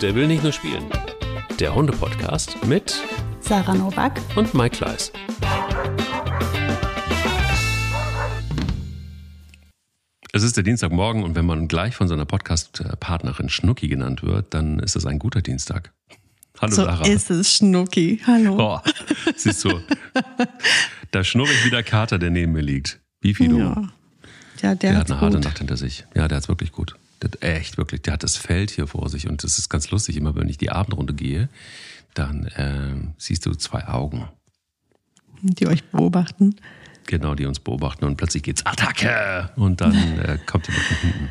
Der will nicht nur spielen. Der Hunde-Podcast mit Sarah Novak und Mike Kleiss. Es ist der Dienstagmorgen und wenn man gleich von seiner Podcast-Partnerin Schnucki genannt wird, dann ist es ein guter Dienstag. Hallo so Sarah. ist es, Schnucki. Hallo. Boah, siehst du, da schnurre ich wie der Kater, der neben mir liegt. Wie viel du? Ja, ja der, Der hat eine harte gut. Nacht hinter sich. Ja, der hat's wirklich gut. Der hat echt wirklich, der hat das Feld hier vor sich und das ist ganz lustig. Immer wenn ich die Abendrunde gehe, dann ähm, siehst du zwei Augen, Die euch beobachten. genau, die uns beobachten und plötzlich geht's Attacke und dann äh, kommt jemand von hinten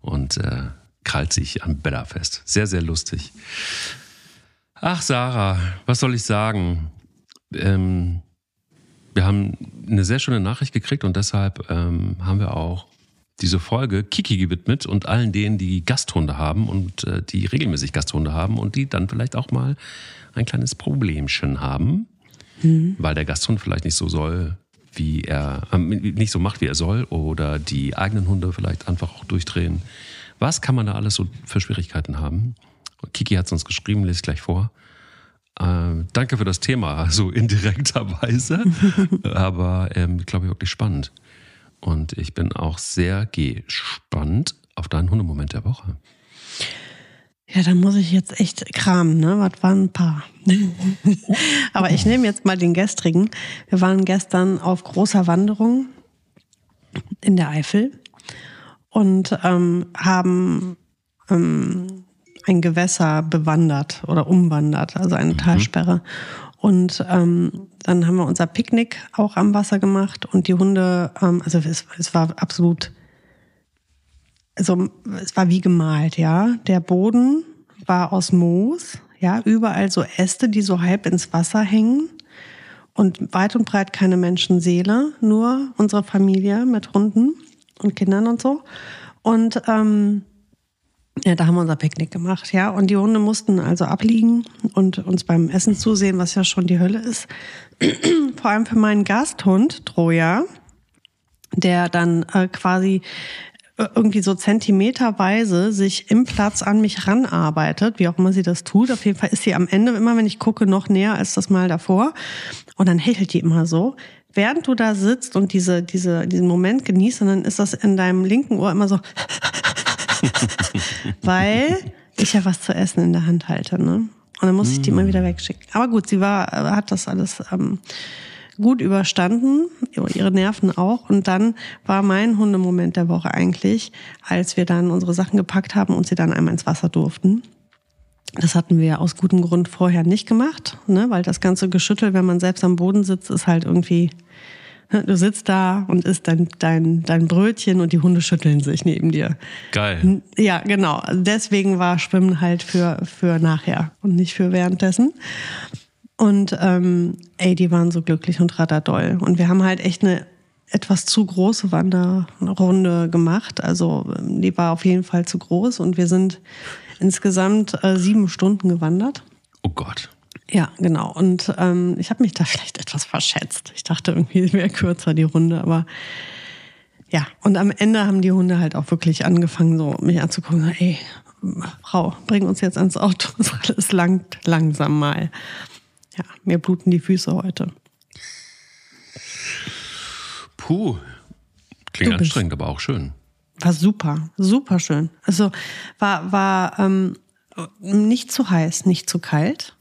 und äh, krallt sich am Bella fest. Sehr, sehr lustig. Ach, Sarah, was soll ich sagen? Ähm, wir haben eine sehr schöne Nachricht gekriegt und deshalb ähm, haben wir auch diese Folge Kiki gewidmet und allen denen, die Gasthunde haben und äh, die regelmäßig Gasthunde haben und die dann vielleicht auch mal ein kleines Problemchen haben, weil der Gasthund vielleicht nicht so soll, wie er, ähm, nicht so macht, wie er soll oder die eigenen Hunde vielleicht einfach auch durchdrehen. Was kann man da alles so für Schwierigkeiten haben? Kiki hat es uns geschrieben, lese ich gleich vor. Ähm, danke für das Thema, so indirekterweise, aber ähm, glaube ich wirklich spannend. Und ich bin auch sehr gespannt auf deinen Hundemoment der Woche. Ja, da muss ich jetzt echt kramen, ne? Was waren ein paar? Aber ich nehme jetzt mal den gestrigen. Wir waren gestern auf großer Wanderung in der Eifel und ähm, haben ähm, ein Gewässer bewandert oder umwandert, also eine Talsperre. Und ähm, dann haben wir unser Picknick auch am Wasser gemacht und die Hunde, ähm, also es, es war absolut also es war wie gemalt, ja. Der Boden war aus Moos, ja, überall so Äste, die so halb ins Wasser hängen. Und weit und breit keine Menschenseele, nur unsere Familie mit Hunden und Kindern und so. Und ähm, ja, da haben wir unser Picknick gemacht, ja. Und die Hunde mussten also abliegen und uns beim Essen zusehen, was ja schon die Hölle ist. Vor allem für meinen Gasthund, Troja, der dann äh, quasi irgendwie so zentimeterweise sich im Platz an mich ranarbeitet, wie auch immer sie das tut. Auf jeden Fall ist sie am Ende immer, wenn ich gucke, noch näher als das Mal davor. Und dann hechelt die immer so. Während du da sitzt und diese, diese, diesen Moment genießt, und dann ist das in deinem linken Ohr immer so, weil ich ja was zu essen in der Hand halte, ne? Und dann muss ich die immer wieder wegschicken. Aber gut, sie war, hat das alles ähm, gut überstanden, ihre Nerven auch. Und dann war mein Hundemoment der Woche eigentlich, als wir dann unsere Sachen gepackt haben und sie dann einmal ins Wasser durften. Das hatten wir aus gutem Grund vorher nicht gemacht, ne? weil das ganze Geschüttel, wenn man selbst am Boden sitzt, ist halt irgendwie? Du sitzt da und isst dein, dein, dein Brötchen und die Hunde schütteln sich neben dir. Geil. Ja, genau. Deswegen war Schwimmen halt für, für nachher und nicht für währenddessen. Und ähm, ey, die waren so glücklich und radadoll. Und wir haben halt echt eine etwas zu große Wanderrunde gemacht. Also ähm, die war auf jeden Fall zu groß und wir sind insgesamt äh, sieben Stunden gewandert. Oh Gott. Ja, genau. Und ähm, ich habe mich da vielleicht etwas verschätzt. Ich dachte irgendwie, es wäre kürzer die Runde, aber ja. Und am Ende haben die Hunde halt auch wirklich angefangen, so mich anzugucken. So, ey, Frau, bring uns jetzt ans Auto. Es langt langsam mal. Ja, mir bluten die Füße heute. Puh. Klingt anstrengend, aber auch schön. War super, super schön. Also war, war ähm, nicht zu heiß, nicht zu kalt.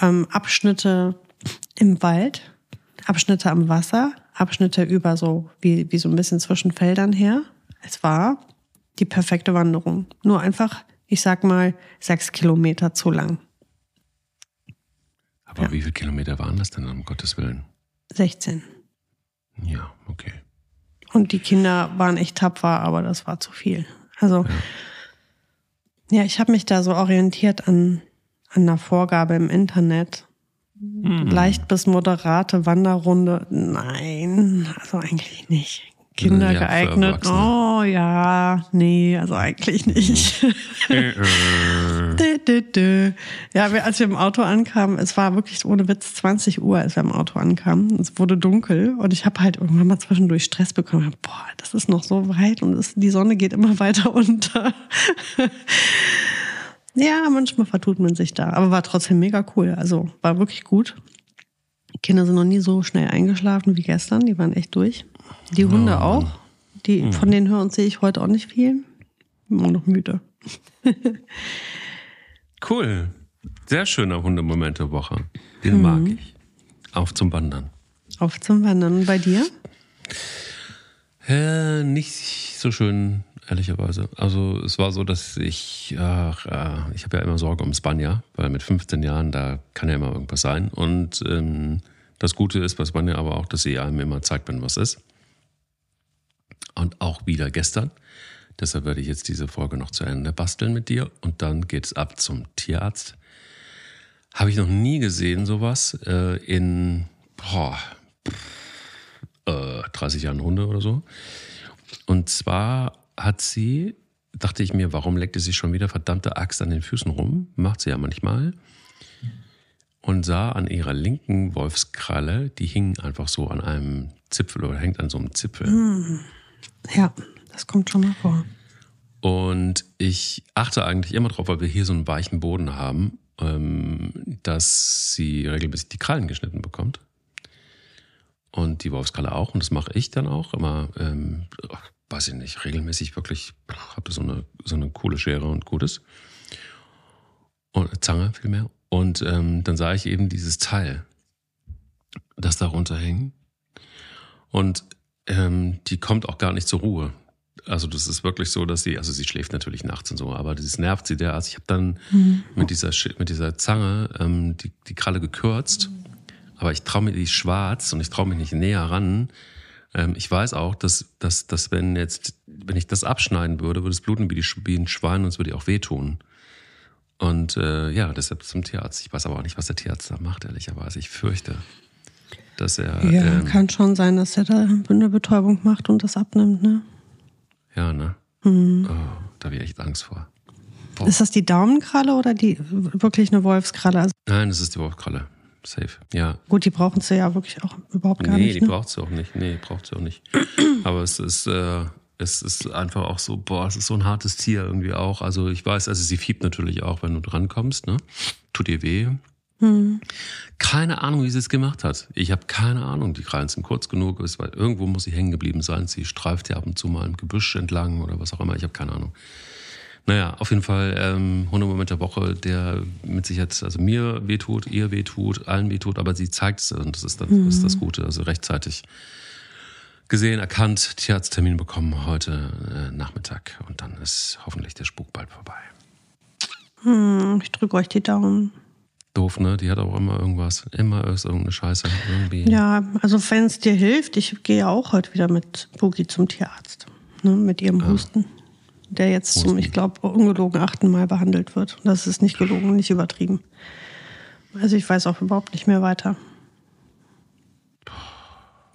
Ähm, Abschnitte im Wald, Abschnitte am Wasser, Abschnitte über so, wie, wie so ein bisschen zwischen Feldern her. Es war die perfekte Wanderung. Nur einfach, ich sag mal, sechs Kilometer zu lang. Aber Ja. wie viele Kilometer waren das denn, um Gottes Willen? 16. Ja, okay. Und die Kinder waren echt tapfer, aber das war zu viel. Also, ja, ich habe mich da so orientiert an, an einer Vorgabe im Internet. Leicht bis moderate Wanderrunde. Nein, also eigentlich nicht. Kinder Ja, geeignet. Oh ja, nee, also eigentlich nicht. Äh. Ja, als wir im Auto ankamen, es war wirklich ohne Witz 20 Uhr, als wir im Auto ankamen. Es wurde dunkel und ich habe halt irgendwann mal zwischendurch Stress bekommen. Boah, das ist noch so weit und es, die Sonne geht immer weiter unter. Ja, manchmal vertut man sich da. Aber war trotzdem mega cool. Also war wirklich gut. Die Kinder sind noch nie so schnell eingeschlafen wie gestern. Die waren echt durch. Die Hunde Ja. auch. Die, Von denen hören und sehe ich heute auch nicht viel. Immer noch müde. Cool. Sehr schöner Hundemoment der Woche. Den mag ich. Auf zum Wandern. Auf zum Wandern. Und bei dir? Äh, nicht so schön, ehrlicherweise. Also es war so, dass ich, ach, äh, ich habe ja immer Sorge um Spanja, weil mit 15 Jahren, da kann ja immer irgendwas sein. Und ähm, das Gute ist bei Spanja aber auch, dass sie einem immer zeigt, wenn was ist. Und auch wieder gestern. Deshalb werde ich jetzt diese Folge noch zu Ende basteln mit dir. Und dann geht es ab zum Tierarzt. Habe ich noch nie gesehen, sowas. Äh, in boah, äh, 30 Jahren Hunde oder so. Und zwar hat sie, dachte ich mir, warum leckt sie sich schon wieder verdammte Axt an den Füßen rum? Macht sie ja manchmal. Und sah an ihrer linken Wolfskralle, die hing einfach so an einem Zipfel oder hängt an so einem Zipfel. Ja, das kommt schon mal vor. Und ich achte eigentlich immer drauf, weil wir hier so einen weichen Boden haben, ähm, dass sie regelmäßig die Krallen geschnitten bekommt. Und die Wolfskralle auch. Und das mache ich dann auch immer, ähm, weiß ich nicht, regelmäßig wirklich, habe so eine, so eine coole Schere und Gutes. Und Zange vielmehr. Und ähm, dann sah ich eben dieses Teil, das darunter hing. Und ähm, die kommt auch gar nicht zur Ruhe. Also das ist wirklich so, dass sie, also sie schläft natürlich nachts und so, aber das nervt sie der. Also ich habe dann mit dieser mit dieser Zange ähm, die, die Kralle gekürzt, aber ich traue mir die ist schwarz und ich traue mich nicht näher ran. Ähm, ich weiß auch, dass, dass, dass wenn jetzt, wenn ich das abschneiden würde, würde es bluten wie, die, wie ein Schwein und es würde auch wehtun. Und äh, ja, deshalb zum Tierarzt. Ich weiß aber auch nicht, was der Tierarzt da macht, ehrlicherweise. Ich fürchte, dass er Ja, ähm, kann schon sein, dass er da eine Betäubung macht und das abnimmt, ne? Ja, ne? Oh, da habe ich echt Angst vor. Boah. Ist das die Daumenkralle oder die wirklich eine Wolfskralle? Also Nein, das ist die Wolfkralle. Safe. Ja. gut, die brauchen sie ja wirklich auch überhaupt gar nee, nicht. die Ne? braucht sie auch nicht. Nee, braucht sie auch nicht. Aber es ist, äh, es ist einfach auch so, boah, es ist so ein hartes Tier irgendwie auch. Also ich weiß, also sie fiebt natürlich auch, wenn du drankommst, ne? Tut ihr weh. Keine Ahnung, wie sie es gemacht hat. Ich habe keine Ahnung. Die Krallen sind kurz genug. Es war, irgendwo muss sie hängen geblieben sein. Sie streift ja ab und zu mal im Gebüsch entlang oder was auch immer. Ich habe keine Ahnung. Naja, auf jeden Fall ähm, Hundemoment der Woche, der mit Sicherheit, also mir wehtut, ihr wehtut, allen wehtut, aber sie zeigt es und das ist, dann, das, ist das Gute. Also rechtzeitig gesehen, erkannt, Tierarzttermin bekommen heute äh, Nachmittag und dann ist hoffentlich der Spuk bald vorbei. Hm, ich drücke euch die Daumen. Doof, ne? Die hat auch immer irgendwas. Immer ist irgendeine Scheiße. Irgendwie. Ja, also wenn es dir hilft, ich gehe auch heute wieder mit Boogie zum Tierarzt. Ne, mit ihrem Husten. Der jetzt zum, ich glaube, ungelogen achten Mal behandelt wird. Und Das ist nicht gelogen, nicht übertrieben. Also ich weiß auch überhaupt nicht mehr weiter.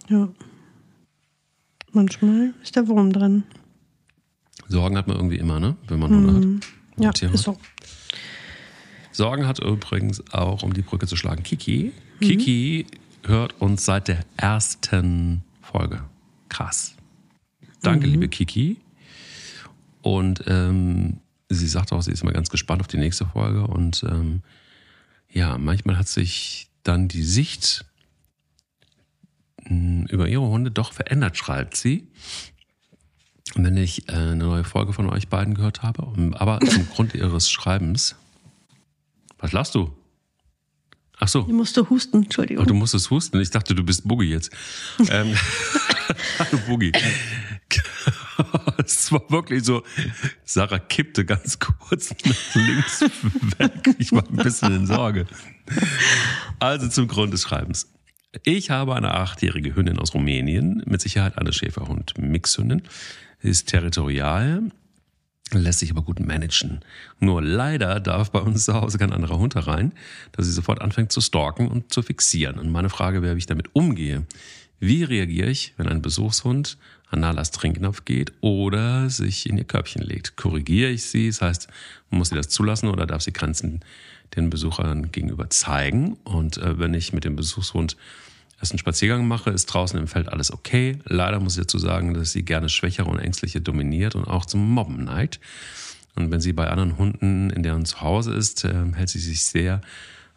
Ja. Manchmal ist der Wurm drin. Sorgen hat man irgendwie immer, ne? Wenn man Hunde hat. Mhm. Ja, Tiere. ist so. Sorgen hat übrigens auch, um die Brücke zu schlagen, Kiki. Kiki hört uns seit der ersten Folge. Krass. Danke, liebe Kiki. Und ähm, sie sagt auch, sie ist mal ganz gespannt auf die nächste Folge. Und ähm, ja, manchmal hat sich dann die Sicht mh, über ihre Hunde doch verändert, schreibt sie. Wenn ich äh, eine neue Folge von euch beiden gehört habe, aber zum Grund ihres Schreibens. Was lachst du? Ach so. Ich musste husten, Entschuldigung. Oh, du musstest husten. Ich dachte, du bist Boogie jetzt. ähm, Hallo Boogie. es war wirklich so, Sarah kippte ganz kurz nach links weg. Ich war ein bisschen in Sorge. Also zum Grund des Schreibens. Ich habe eine achtjährige Hündin aus Rumänien, mit Sicherheit eine Schäferhund-Mixhündin. Sie ist territorial, lässt sich aber gut managen. Nur leider darf bei uns zu Hause kein anderer Hund herein, da sie sofort anfängt zu stalken und zu fixieren. Und meine Frage wäre, wie ich damit umgehe. Wie reagiere ich, wenn ein Besuchshund an Nalas Trinkknopf geht oder sich in ihr Körbchen legt? Korrigiere ich sie? Das heißt, muss sie das zulassen oder darf sie Grenzen den Besuchern gegenüber zeigen? Und äh, wenn ich mit dem Besuchshund erst einen Spaziergang mache, ist draußen im Feld alles okay. Leider muss ich dazu sagen, dass sie gerne Schwächere und Ängstliche dominiert und auch zum Mobben neigt. Und wenn sie bei anderen Hunden in deren Zuhause ist, äh, hält sie sich sehr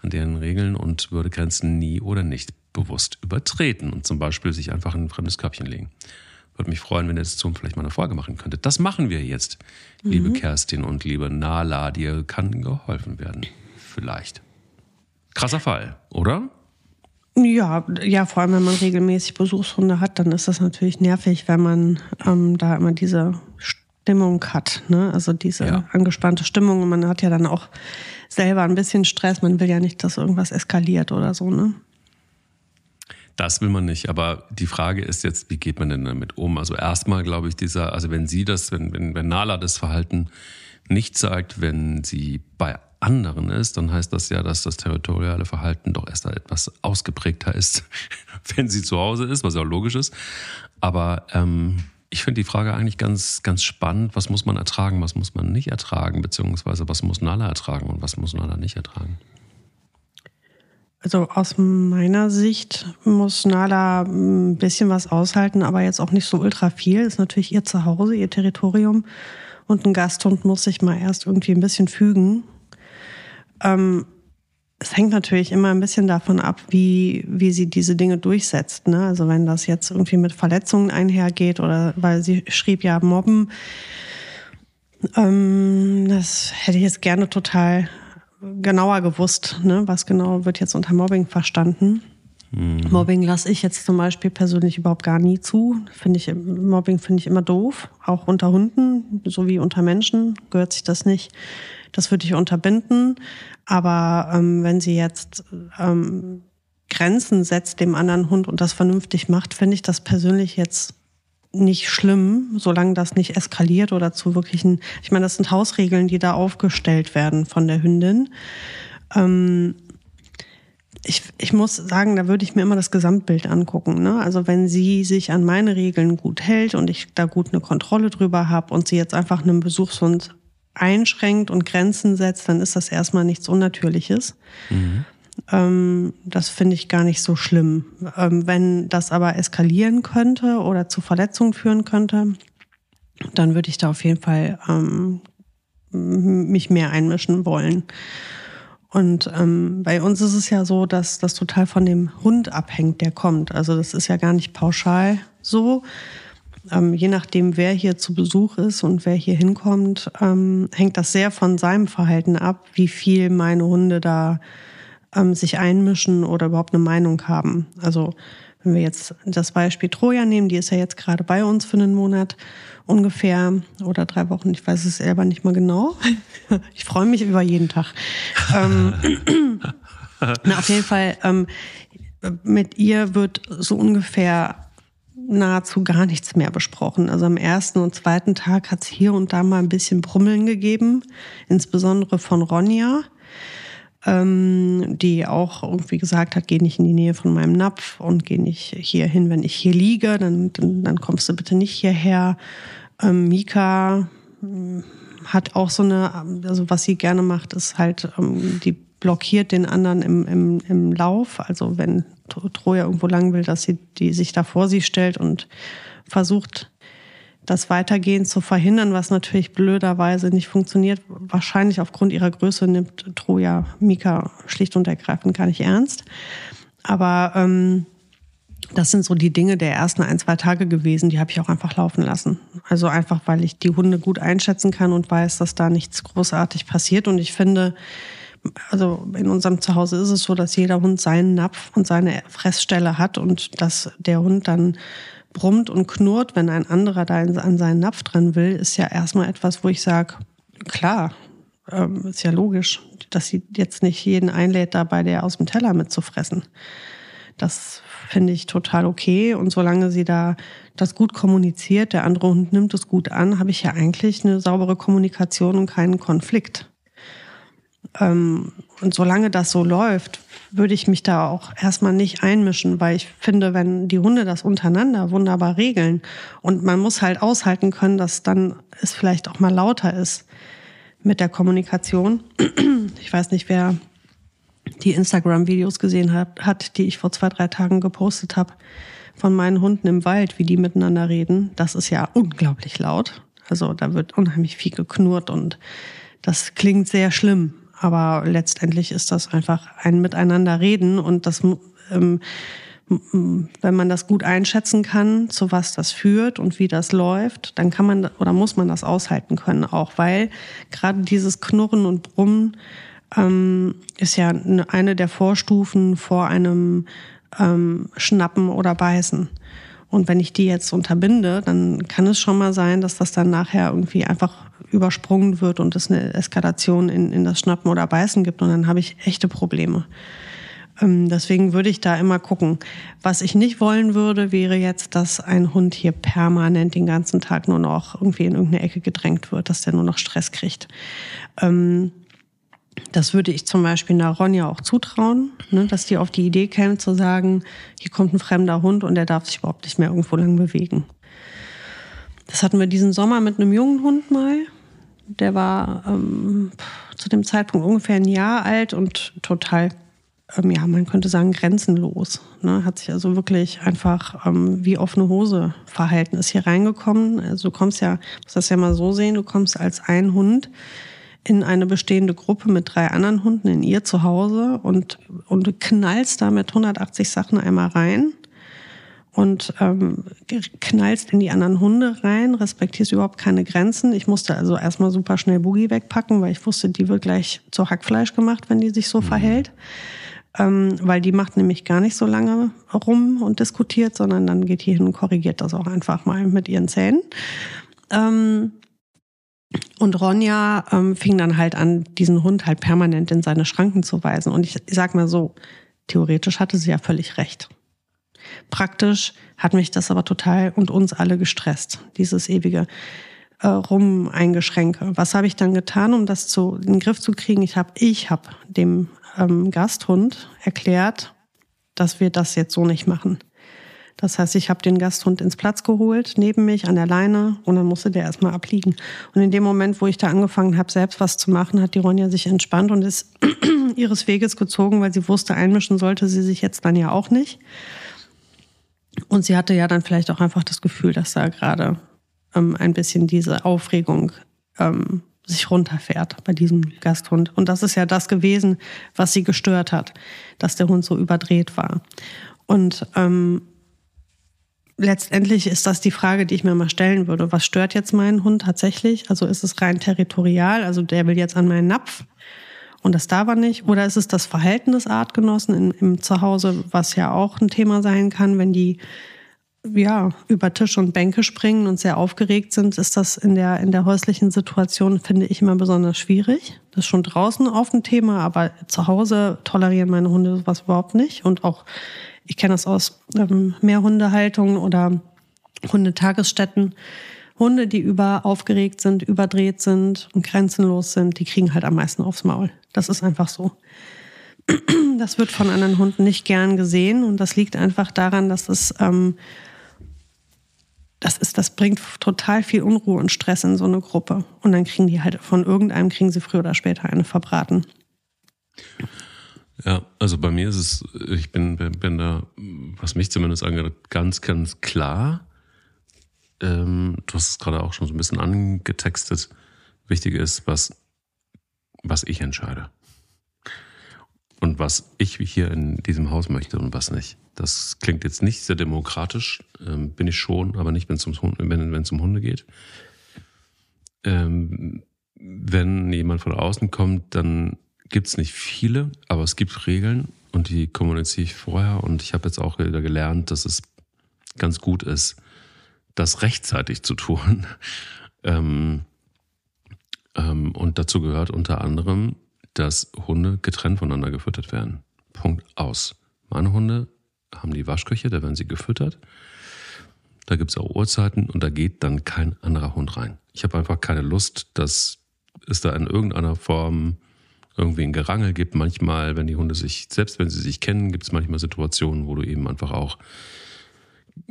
an deren Regeln und würde Grenzen nie oder nicht bewusst übertreten und zum Beispiel sich einfach in ein fremdes Körbchen legen. Würde mich freuen, wenn ihr dazu vielleicht mal eine Folge machen könntet. Das machen wir jetzt, mhm. liebe Kerstin und liebe Nala. Dir kann geholfen werden. Vielleicht. Krasser Fall, oder? Ja, ja, vor allem wenn man regelmäßig Besuchshunde hat, dann ist das natürlich nervig, wenn man ähm, da immer diese Stimmung hat, ne? Also diese ja. angespannte Stimmung und man hat ja dann auch selber ein bisschen Stress. Man will ja nicht, dass irgendwas eskaliert oder so, ne? Das will man nicht, aber die Frage ist jetzt, wie geht man denn damit um? Also erstmal glaube ich, dieser, also wenn sie das, wenn, wenn, wenn Nala das Verhalten nicht zeigt, wenn sie bei anderen ist, dann heißt das ja, dass das territoriale Verhalten doch erst etwas ausgeprägter ist, wenn sie zu Hause ist, was ja auch logisch ist. Aber ähm, ich finde die Frage eigentlich ganz, ganz spannend. Was muss man ertragen, was muss man nicht ertragen, beziehungsweise was muss Nala ertragen und was muss Nala nicht ertragen? Also aus meiner Sicht muss Nala ein bisschen was aushalten, aber jetzt auch nicht so ultra viel. Ist natürlich ihr Zuhause, ihr Territorium. Und ein Gasthund muss sich mal erst irgendwie ein bisschen fügen. Ähm, es hängt natürlich immer ein bisschen davon ab, wie, wie sie diese Dinge durchsetzt. Ne? Also wenn das jetzt irgendwie mit Verletzungen einhergeht oder weil sie schrieb ja Mobben, ähm, das hätte ich jetzt gerne total genauer gewusst, ne? was genau wird jetzt unter Mobbing verstanden. Mhm. Mobbing lasse ich jetzt zum Beispiel persönlich überhaupt gar nie zu. Finde ich, Mobbing finde ich immer doof. Auch unter Hunden, so wie unter Menschen, gehört sich das nicht. Das würde ich unterbinden. Aber ähm, wenn sie jetzt ähm, Grenzen setzt dem anderen Hund und das vernünftig macht, finde ich das persönlich jetzt nicht schlimm, solange das nicht eskaliert oder zu wirklichen, ich meine, das sind Hausregeln, die da aufgestellt werden von der Hündin. Ähm, ich, ich muss sagen, da würde ich mir immer das Gesamtbild angucken. Ne? Also wenn sie sich an meine Regeln gut hält und ich da gut eine Kontrolle drüber habe und sie jetzt einfach einen Besuchshund einschränkt und Grenzen setzt, dann ist das erstmal nichts Unnatürliches. Mhm. Ähm, das finde ich gar nicht so schlimm. Ähm, wenn das aber eskalieren könnte oder zu Verletzungen führen könnte, dann würde ich da auf jeden Fall ähm, mich mehr einmischen wollen. Und ähm, bei uns ist es ja so, dass das total von dem Hund abhängt, der kommt. Also das ist ja gar nicht pauschal so. Ähm, je nachdem, wer hier zu Besuch ist und wer hier hinkommt, ähm, hängt das sehr von seinem Verhalten ab, wie viel meine Hunde da ähm, sich einmischen oder überhaupt eine Meinung haben. Also wenn wir jetzt das Beispiel Troja nehmen, die ist ja jetzt gerade bei uns für einen Monat ungefähr oder drei Wochen, ich weiß es selber nicht mal genau. Ich freue mich über jeden Tag. ähm, na, auf jeden Fall, ähm, mit ihr wird so ungefähr nahezu gar nichts mehr besprochen. Also am ersten und zweiten Tag hat es hier und da mal ein bisschen Brummeln gegeben, insbesondere von Ronja ähm, die auch irgendwie gesagt hat, geh nicht in die Nähe von meinem Napf und geh nicht hier hin, wenn ich hier liege, dann, dann, dann kommst du bitte nicht hierher. Ähm, Mika hm, hat auch so eine, also was sie gerne macht, ist halt, ähm, die blockiert den anderen im, im, im Lauf. Also wenn Troja irgendwo lang will, dass sie die sich da vor sie stellt und versucht, das Weitergehen zu verhindern, was natürlich blöderweise nicht funktioniert. Wahrscheinlich aufgrund ihrer Größe nimmt Troja Mika schlicht und ergreifend gar nicht ernst. Aber ähm, das sind so die Dinge der ersten ein, zwei Tage gewesen, die habe ich auch einfach laufen lassen. Also einfach, weil ich die Hunde gut einschätzen kann und weiß, dass da nichts großartig passiert. Und ich finde, also in unserem Zuhause ist es so, dass jeder Hund seinen Napf und seine Fressstelle hat und dass der Hund dann brummt und knurrt, wenn ein anderer da an seinen Napf dran will, ist ja erstmal etwas, wo ich sage, klar, ähm, ist ja logisch, dass sie jetzt nicht jeden einlädt, dabei der aus dem Teller mitzufressen. Das finde ich total okay. Und solange sie da das gut kommuniziert, der andere Hund nimmt es gut an, habe ich ja eigentlich eine saubere Kommunikation und keinen Konflikt. Ähm, und solange das so läuft, würde ich mich da auch erstmal nicht einmischen, weil ich finde, wenn die Hunde das untereinander wunderbar regeln und man muss halt aushalten können, dass dann es vielleicht auch mal lauter ist mit der Kommunikation. Ich weiß nicht, wer die Instagram-Videos gesehen hat, hat, die ich vor zwei, drei Tagen gepostet habe von meinen Hunden im Wald, wie die miteinander reden. Das ist ja unglaublich laut. Also da wird unheimlich viel geknurrt und das klingt sehr schlimm. Aber letztendlich ist das einfach ein Miteinander reden und das, ähm, wenn man das gut einschätzen kann, zu was das führt und wie das läuft, dann kann man oder muss man das aushalten können auch, weil gerade dieses Knurren und Brummen ähm, ist ja eine der Vorstufen vor einem ähm, Schnappen oder Beißen. Und wenn ich die jetzt unterbinde, dann kann es schon mal sein, dass das dann nachher irgendwie einfach übersprungen wird und es eine Eskalation in, in das Schnappen oder Beißen gibt und dann habe ich echte Probleme. Ähm, deswegen würde ich da immer gucken. Was ich nicht wollen würde, wäre jetzt, dass ein Hund hier permanent den ganzen Tag nur noch irgendwie in irgendeine Ecke gedrängt wird, dass der nur noch Stress kriegt. Ähm, das würde ich zum Beispiel einer Ronja auch zutrauen, ne, dass die auf die Idee käme zu sagen, hier kommt ein fremder Hund und der darf sich überhaupt nicht mehr irgendwo lang bewegen. Das hatten wir diesen Sommer mit einem jungen Hund mal. Der war ähm, zu dem Zeitpunkt ungefähr ein Jahr alt und total, ähm, ja, man könnte sagen, grenzenlos. Ne? Hat sich also wirklich einfach ähm, wie offene Hose verhalten, ist hier reingekommen. Also du kommst ja, musst das ja mal so sehen, du kommst als ein Hund in eine bestehende Gruppe mit drei anderen Hunden in ihr zu Hause und, und du knallst da mit 180 Sachen einmal rein und ähm, knallst in die anderen Hunde rein, respektierst überhaupt keine Grenzen. Ich musste also erstmal super schnell Boogie wegpacken, weil ich wusste, die wird gleich zu Hackfleisch gemacht, wenn die sich so mhm. verhält. Ähm, weil die macht nämlich gar nicht so lange rum und diskutiert, sondern dann geht die hin und korrigiert das auch einfach mal mit ihren Zähnen. Ähm, und Ronja ähm, fing dann halt an, diesen Hund halt permanent in seine Schranken zu weisen. Und ich, ich sag mal so, theoretisch hatte sie ja völlig recht. Praktisch hat mich das aber total und uns alle gestresst, dieses ewige äh, Rum-Eingeschränke. Was habe ich dann getan, um das zu, in den Griff zu kriegen? Ich habe ich hab dem ähm, Gasthund erklärt, dass wir das jetzt so nicht machen. Das heißt, ich habe den Gasthund ins Platz geholt, neben mich an der Leine und dann musste der erstmal abliegen. Und in dem Moment, wo ich da angefangen habe, selbst was zu machen, hat die Ronja sich entspannt und ist ihres Weges gezogen, weil sie wusste, einmischen sollte sie sich jetzt dann ja auch nicht. Und sie hatte ja dann vielleicht auch einfach das Gefühl, dass da gerade ähm, ein bisschen diese Aufregung ähm, sich runterfährt bei diesem Gasthund. Und das ist ja das gewesen, was sie gestört hat, dass der Hund so überdreht war. Und ähm, letztendlich ist das die Frage, die ich mir mal stellen würde. Was stört jetzt meinen Hund tatsächlich? Also ist es rein territorial? Also der will jetzt an meinen Napf und das darf er nicht? Oder ist es das Verhalten des Artgenossen im, im Zuhause, was ja auch ein Thema sein kann, wenn die ja, über Tisch und Bänke springen und sehr aufgeregt sind, ist das in der, in der häuslichen Situation, finde ich, immer besonders schwierig. Das ist schon draußen oft ein Thema, aber zu Hause tolerieren meine Hunde sowas überhaupt nicht. Und auch ich kenne das aus ähm, Mehrhundehaltungen oder Hundetagesstätten. Hunde, die über aufgeregt sind, überdreht sind und grenzenlos sind, die kriegen halt am meisten aufs Maul. Das ist einfach so. Das wird von anderen Hunden nicht gern gesehen und das liegt einfach daran, dass es ähm, das ist, das bringt total viel Unruhe und Stress in so eine Gruppe. Und dann kriegen die halt von irgendeinem kriegen sie früher oder später eine verbraten. Ja, also bei mir ist es, ich bin, bin da, was mich zumindest angeht, ganz, ganz klar. Ähm, du hast es gerade auch schon so ein bisschen angetextet. Wichtig ist, was, was ich entscheide. Und was ich hier in diesem Haus möchte und was nicht. Das klingt jetzt nicht sehr demokratisch, ähm, bin ich schon, aber nicht, wenn es um, um Hunde geht. Ähm, wenn jemand von außen kommt, dann gibt es nicht viele, aber es gibt Regeln und die kommuniziere ich vorher. Und ich habe jetzt auch wieder gelernt, dass es ganz gut ist, das rechtzeitig zu tun. ähm, und dazu gehört unter anderem, dass Hunde getrennt voneinander gefüttert werden. Punkt aus. Meine Hunde haben die Waschküche, da werden sie gefüttert. Da gibt es auch Uhrzeiten und da geht dann kein anderer Hund rein. Ich habe einfach keine Lust, dass es da in irgendeiner Form irgendwie ein Gerangel gibt. Manchmal, wenn die Hunde sich, selbst wenn sie sich kennen, gibt es manchmal Situationen, wo du eben einfach auch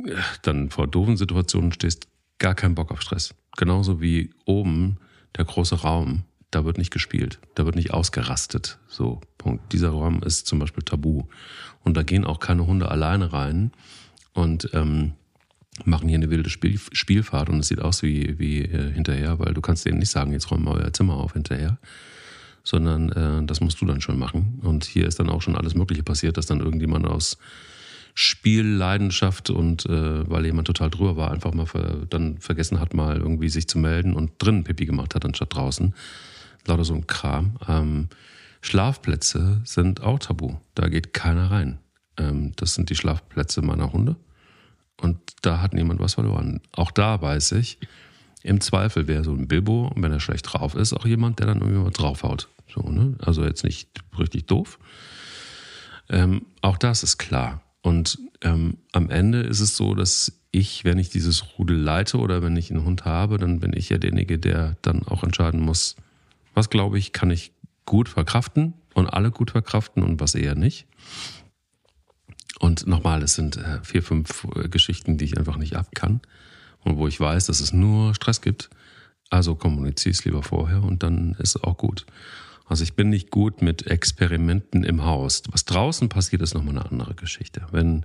äh, dann vor doofen Situationen stehst, gar keinen Bock auf Stress. Genauso wie oben der große Raum, da wird nicht gespielt, da wird nicht ausgerastet. So, Punkt. Dieser Raum ist zum Beispiel tabu. Und da gehen auch keine Hunde alleine rein. Und ähm, machen hier eine wilde Spiel, Spielfahrt und es sieht aus wie, wie äh, hinterher, weil du kannst denen nicht sagen, jetzt räumen wir euer Zimmer auf hinterher, sondern äh, das musst du dann schon machen. Und hier ist dann auch schon alles Mögliche passiert, dass dann irgendjemand aus Spielleidenschaft und äh, weil jemand total drüber war, einfach mal ver dann vergessen hat, mal irgendwie sich zu melden und drinnen Pipi gemacht hat, anstatt draußen. Lauter so ein Kram. Ähm, Schlafplätze sind auch tabu. Da geht keiner rein. Ähm, das sind die Schlafplätze meiner Hunde. Und da hat niemand was verloren. Auch da weiß ich, im Zweifel wäre so ein Bilbo, wenn er schlecht drauf ist, auch jemand, der dann irgendwie mal draufhaut. So, ne? Also jetzt nicht richtig doof. Ähm, auch das ist klar. Und ähm, am Ende ist es so, dass ich, wenn ich dieses Rudel leite oder wenn ich einen Hund habe, dann bin ich ja derjenige, der dann auch entscheiden muss, was glaube ich, kann ich gut verkraften und alle gut verkraften und was eher nicht. Und nochmal, es sind äh, vier, fünf äh, Geschichten, die ich einfach nicht ab kann und wo ich weiß, dass es nur Stress gibt. Also kommuniziere es lieber vorher und dann ist es auch gut. Also ich bin nicht gut mit Experimenten im Haus. Was draußen passiert, ist nochmal eine andere Geschichte. Wenn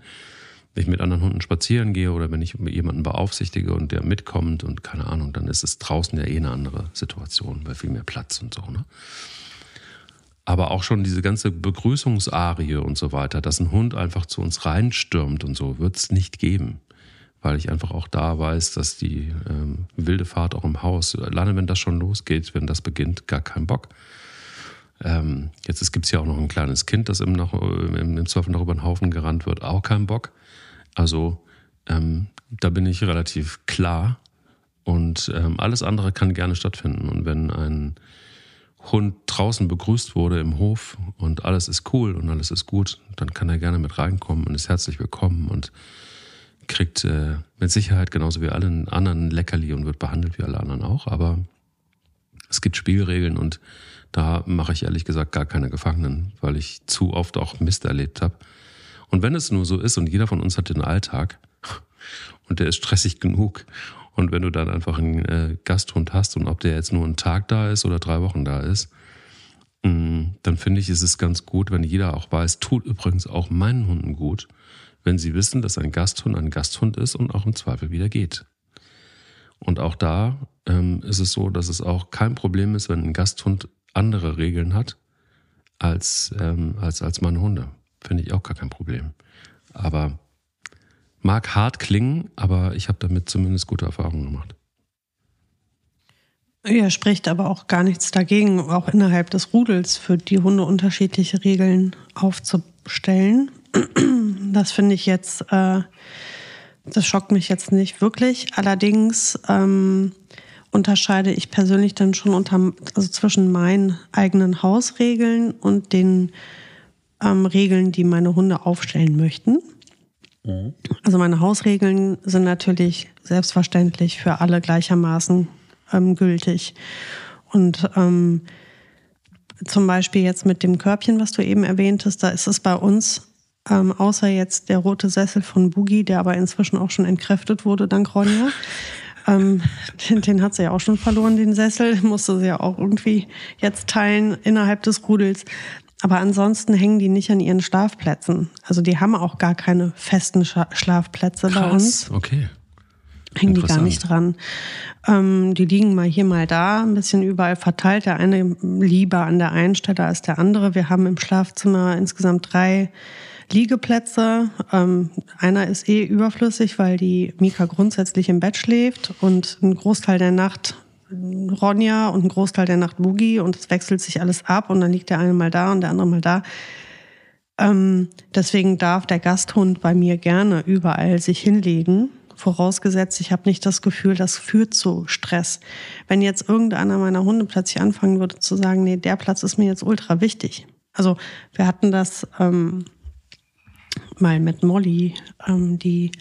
ich mit anderen Hunden spazieren gehe oder wenn ich jemanden beaufsichtige und der mitkommt und keine Ahnung, dann ist es draußen ja eh eine andere Situation, weil viel mehr Platz und so. Ne? Aber auch schon diese ganze Begrüßungsarie und so weiter, dass ein Hund einfach zu uns reinstürmt und so, wird es nicht geben. Weil ich einfach auch da weiß, dass die ähm, wilde Fahrt auch im Haus, alleine wenn das schon losgeht, wenn das beginnt, gar kein Bock. Ähm, jetzt gibt es ja auch noch ein kleines Kind, das im, noch, im, im Zweifel noch über den Haufen gerannt wird, auch kein Bock. Also ähm, da bin ich relativ klar und ähm, alles andere kann gerne stattfinden. Und wenn ein Hund draußen begrüßt wurde im Hof und alles ist cool und alles ist gut, dann kann er gerne mit reinkommen und ist herzlich willkommen und kriegt äh, mit Sicherheit genauso wie alle anderen Leckerli und wird behandelt wie alle anderen auch. Aber es gibt Spielregeln und da mache ich ehrlich gesagt gar keine Gefangenen, weil ich zu oft auch Mist erlebt habe. Und wenn es nur so ist und jeder von uns hat den Alltag und der ist stressig genug und wenn du dann einfach einen äh, Gasthund hast und ob der jetzt nur einen Tag da ist oder drei Wochen da ist, mh, mm, dann finde ich, ist es ganz gut, wenn jeder auch weiß, tut übrigens auch meinen Hunden gut, wenn sie wissen, dass ein Gasthund ein Gasthund ist und auch im Zweifel wieder geht. Und auch da ähm, ist es so, dass es auch kein Problem ist, wenn ein Gasthund andere Regeln hat als, ähm, als, als meine Hunde. Finde ich auch gar kein Problem. Aber mag hart klingen, aber ich habe damit zumindest gute Erfahrungen gemacht. Ja, spricht aber auch gar nichts dagegen, auch innerhalb des Rudels für die Hunde unterschiedliche Regeln aufzustellen. Das finde ich jetzt, äh, das schockt mich jetzt nicht wirklich. Allerdings ähm, unterscheide ich persönlich dann schon unter, also zwischen meinen eigenen Hausregeln und den ähm, Regeln, die meine Hunde aufstellen möchten. Mhm. Also meine Hausregeln sind natürlich selbstverständlich für alle gleichermaßen ähm, gültig. Und ähm, zum Beispiel jetzt mit dem Körbchen, was du eben erwähntest, da ist es bei uns, ähm, außer jetzt der rote Sessel von Boogie, der aber inzwischen auch schon entkräftet wurde, dank Ronja. Ähm, den, den, hat sie ja auch schon verloren, den Sessel, musste sie ja auch irgendwie jetzt teilen innerhalb des Rudels. Aber ansonsten hängen die nicht an ihren Schlafplätzen. Also die haben auch gar keine festen Scha Schlafplätze Krass, bei uns. Okay. Hängen die gar nicht dran. Ähm, die liegen mal hier, mal da, ein bisschen überall verteilt. Der eine lieber an der einen Stelle als der andere. Wir haben im Schlafzimmer insgesamt drei Liegeplätze. Ähm, einer ist eh überflüssig, weil die Mika grundsätzlich im Bett schläft und ein Großteil der Nacht Ronja und ein Großteil der Nacht Boogie und es wechselt sich alles ab und dann liegt der eine mal da und der andere mal da. Ähm, deswegen darf der Gasthund bei mir gerne überall sich hinlegen. Vorausgesetzt, ich habe nicht das Gefühl, das führt zu Stress. Wenn jetzt irgendeiner meiner Hunde plötzlich anfangen würde zu sagen, nee, der Platz ist mir jetzt ultra wichtig. Also wir hatten das ähm, mal mit Molly, ähm, die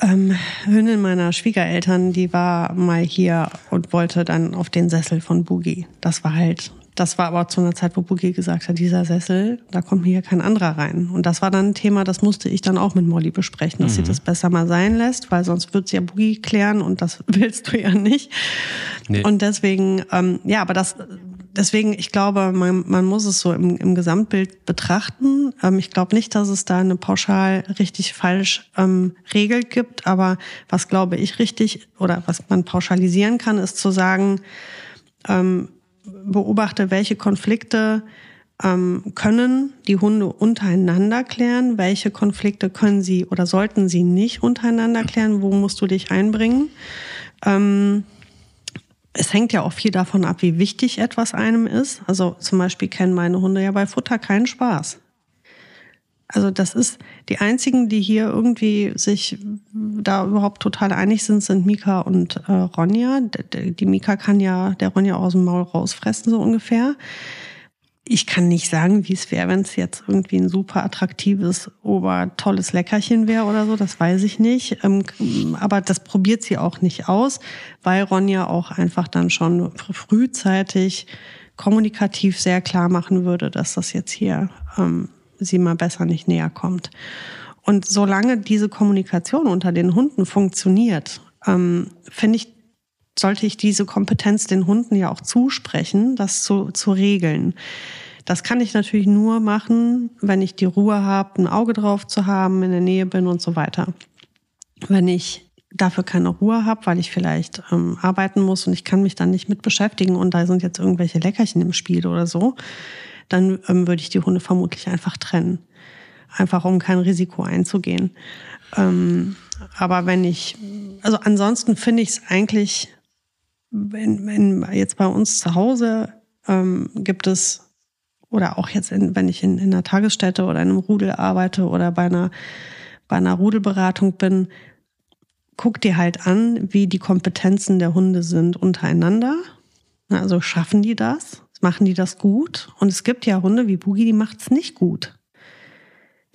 ähm, Hündin meiner Schwiegereltern, die war mal hier und wollte dann auf den Sessel von Boogie. Das war halt, das war aber zu einer Zeit, wo Boogie gesagt hat, dieser Sessel, da kommt mir hier kein anderer rein. Und das war dann ein Thema, das musste ich dann auch mit Molly besprechen, dass mhm. sie das besser mal sein lässt, weil sonst wird sie ja Boogie klären und das willst du ja nicht. Nee. Und deswegen, ähm, ja, aber das deswegen, ich glaube, man, man muss es so im, im Gesamtbild betrachten. Ähm, ich glaube nicht, dass es da eine pauschal richtig falsch ähm, Regel gibt, aber was glaube ich richtig oder was man pauschalisieren kann, ist zu sagen, ähm, beobachte, welche Konflikte ähm, können die Hunde untereinander klären, welche Konflikte können sie oder sollten sie nicht untereinander klären, wo musst du dich einbringen. Ähm, es hängt ja auch viel davon ab, wie wichtig etwas einem ist. Also zum Beispiel kennen meine Hunde ja bei Futter keinen Spaß. Also das ist die einzigen, die hier irgendwie sich da überhaupt total einig sind, sind Mika und äh, Ronja. Die Mika kann ja der Ronja aus dem Maul rausfressen so ungefähr ich kann nicht sagen, wie es wäre, wenn es jetzt irgendwie ein super attraktives, obertolles Leckerchen wäre oder so. Das weiß ich nicht. Ähm, aber das probiert sie auch nicht aus, weil Ronja auch einfach dann schon frühzeitig kommunikativ sehr klar machen würde, dass das jetzt hier ähm, sie mal besser nicht näher kommt. Und solange diese Kommunikation unter den Hunden funktioniert, ähm, finde ich sollte ich diese Kompetenz den Hunden ja auch zusprechen, das zu, zu regeln. Das kann ich natürlich nur machen, wenn ich die Ruhe habe, ein Auge drauf zu haben, in der Nähe bin und so weiter. Wenn ich dafür keine Ruhe habe, weil ich vielleicht ähm, arbeiten muss und ich kann mich dann nicht mit beschäftigen und da sind jetzt irgendwelche Leckerchen im Spiel oder so, dann ähm, würde ich die Hunde vermutlich einfach trennen. Einfach um kein Risiko einzugehen. Ähm, aber wenn ich, also ansonsten finde ich es eigentlich wenn, wenn jetzt bei uns zu Hause ähm, gibt es, oder auch jetzt, in, wenn ich in, in einer Tagesstätte oder in einem Rudel arbeite oder bei einer, bei einer Rudelberatung bin, guck dir halt an, wie die Kompetenzen der Hunde sind untereinander. Also schaffen die das? Machen die das gut? Und es gibt ja Hunde wie Boogie, die macht es nicht gut.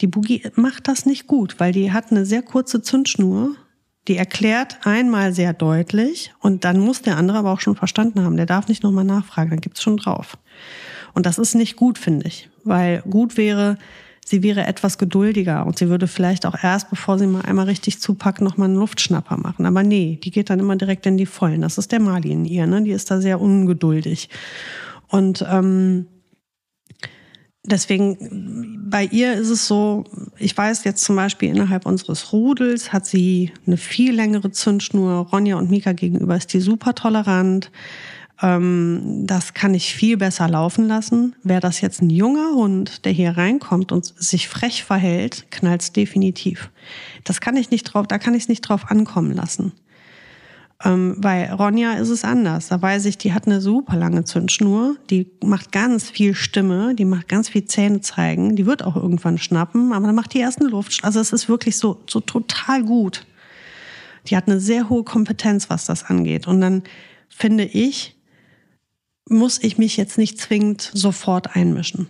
Die Boogie macht das nicht gut, weil die hat eine sehr kurze Zündschnur die erklärt einmal sehr deutlich und dann muss der andere aber auch schon verstanden haben. Der darf nicht nochmal nachfragen, dann gibt's schon drauf. Und das ist nicht gut, finde ich, weil gut wäre, sie wäre etwas geduldiger und sie würde vielleicht auch erst, bevor sie mal einmal richtig zupackt, nochmal einen Luftschnapper machen. Aber nee, die geht dann immer direkt in die Vollen. Das ist der Mali in ihr, ne? Die ist da sehr ungeduldig. Und ähm, deswegen, bei ihr ist es so, ich weiß jetzt zum Beispiel innerhalb unseres Rudels hat sie eine viel längere Zündschnur. Ronja und Mika gegenüber ist die super tolerant. Ähm, das kann ich viel besser laufen lassen. Wäre das jetzt ein junger Hund, der hier reinkommt und sich frech verhält, knallt's definitiv. Das kann ich nicht drauf, da kann ich es nicht drauf ankommen lassen. Ähm, bei Ronja ist es anders. Da weiß ich, die hat eine super lange Zündschnur, die macht ganz viel Stimme, die macht ganz viel Zähne zeigen, die wird auch irgendwann schnappen, aber dann macht die ersten Luft. Also es ist wirklich so, so total gut. Die hat eine sehr hohe Kompetenz, was das angeht. Und dann finde ich, muss ich mich jetzt nicht zwingend sofort einmischen.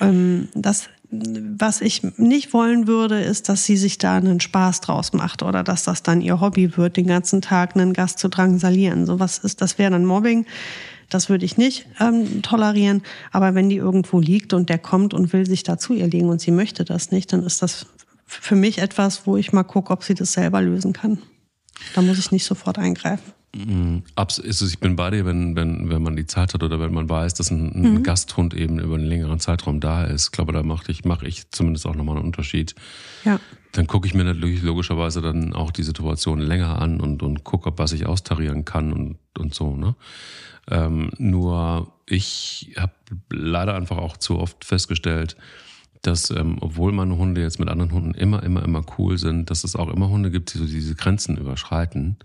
Ähm, das was ich nicht wollen würde, ist, dass sie sich da einen Spaß draus macht oder dass das dann ihr Hobby wird, den ganzen Tag einen Gast zu drangsalieren. So was ist, das wäre dann Mobbing. Das würde ich nicht ähm, tolerieren. Aber wenn die irgendwo liegt und der kommt und will sich da zu ihr legen und sie möchte das nicht, dann ist das für mich etwas, wo ich mal gucke, ob sie das selber lösen kann. Da muss ich nicht sofort eingreifen. Mhm. Ich bin bei dir, wenn, wenn, wenn man die Zeit hat oder wenn man weiß, dass ein, ein mhm. Gasthund eben über einen längeren Zeitraum da ist. Ich glaube, da mache ich, mache ich zumindest auch nochmal einen Unterschied. Ja. Dann gucke ich mir natürlich logischerweise dann auch die Situation länger an und, und gucke, ob was ich austarieren kann und, und so. Ne? Ähm, nur ich habe leider einfach auch zu oft festgestellt, dass ähm, obwohl meine Hunde jetzt mit anderen Hunden immer, immer, immer cool sind, dass es auch immer Hunde gibt, die so diese Grenzen überschreiten.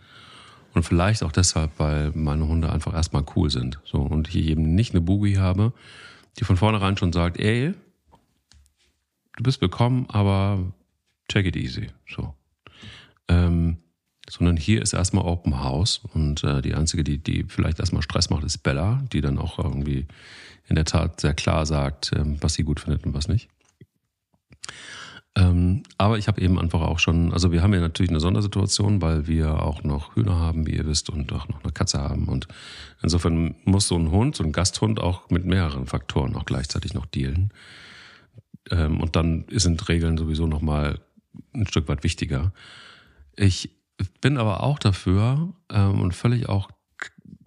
Und vielleicht auch deshalb, weil meine Hunde einfach erstmal cool sind. So, und ich eben nicht eine Boogie habe, die von vornherein schon sagt, ey, du bist willkommen, aber take it easy. So. Ähm, sondern hier ist erstmal Open House und äh, die einzige, die, die vielleicht erstmal Stress macht, ist Bella, die dann auch irgendwie in der Tat sehr klar sagt, ähm, was sie gut findet und was nicht. Ähm, aber ich habe eben einfach auch schon, also wir haben ja natürlich eine Sondersituation, weil wir auch noch Hühner haben, wie ihr wisst, und auch noch eine Katze haben. Und insofern muss so ein Hund, so ein Gasthund auch mit mehreren Faktoren auch gleichzeitig noch dealen. Ähm, und dann sind Regeln sowieso nochmal ein Stück weit wichtiger. Ich bin aber auch dafür ähm, und völlig auch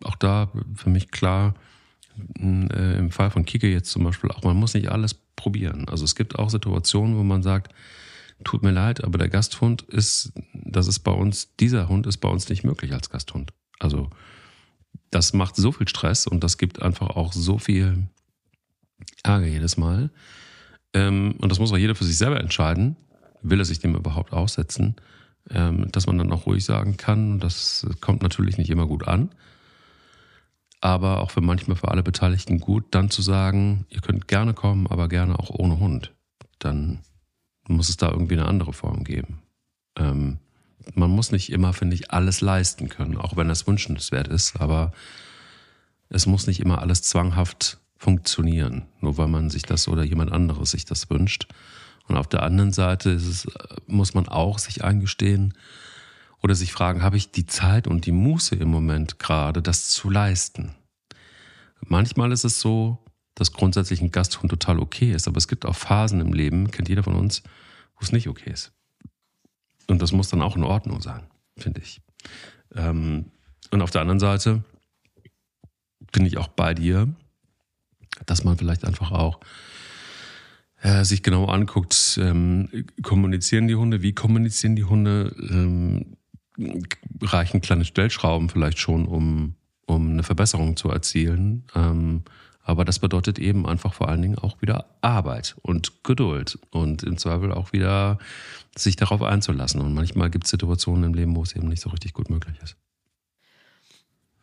auch da für mich klar, äh, im Fall von Kike jetzt zum Beispiel auch, man muss nicht alles probieren. Also es gibt auch Situationen, wo man sagt, tut mir leid, aber der Gasthund ist, das ist bei uns, dieser Hund ist bei uns nicht möglich als Gasthund. Also das macht so viel Stress und das gibt einfach auch so viel Ärger jedes Mal. Ähm, und das muss auch jeder für sich selber entscheiden. Will er sich dem überhaupt aussetzen? Ähm, dass man dann auch ruhig sagen kann, das kommt natürlich nicht immer gut an. Aber auch für manchmal für alle Beteiligten gut, dann zu sagen, ihr könnt gerne kommen, aber gerne auch ohne Hund. Dann muss es da irgendwie eine andere Form geben. Ähm, man muss nicht immer, finde ich, alles leisten können, auch wenn das wünschenswert ist, aber es muss nicht immer alles zwanghaft funktionieren, nur weil man sich das oder jemand anderes sich das wünscht. Und auf der anderen Seite es, muss man auch sich eingestehen oder sich fragen, habe ich die Zeit und die Muße im Moment gerade, das zu leisten? Manchmal ist es so, dass grundsätzlich ein Gasthund total okay ist, aber es gibt auch Phasen im Leben, kennt jeder von uns, wo es nicht okay ist. Und das muss dann auch in Ordnung sein, finde ich. Ähm, und auf der anderen Seite bin ich auch bei dir, dass man vielleicht einfach auch äh, sich genau anguckt, ähm, kommunizieren die Hunde, wie kommunizieren die Hunde, ähm, reichen kleine Stellschrauben vielleicht schon, um, um eine Verbesserung zu erzielen. Ähm, aber das bedeutet eben einfach vor allen Dingen auch wieder Arbeit und Geduld und im Zweifel auch wieder sich darauf einzulassen. Und manchmal gibt es Situationen im Leben, wo es eben nicht so richtig gut möglich ist.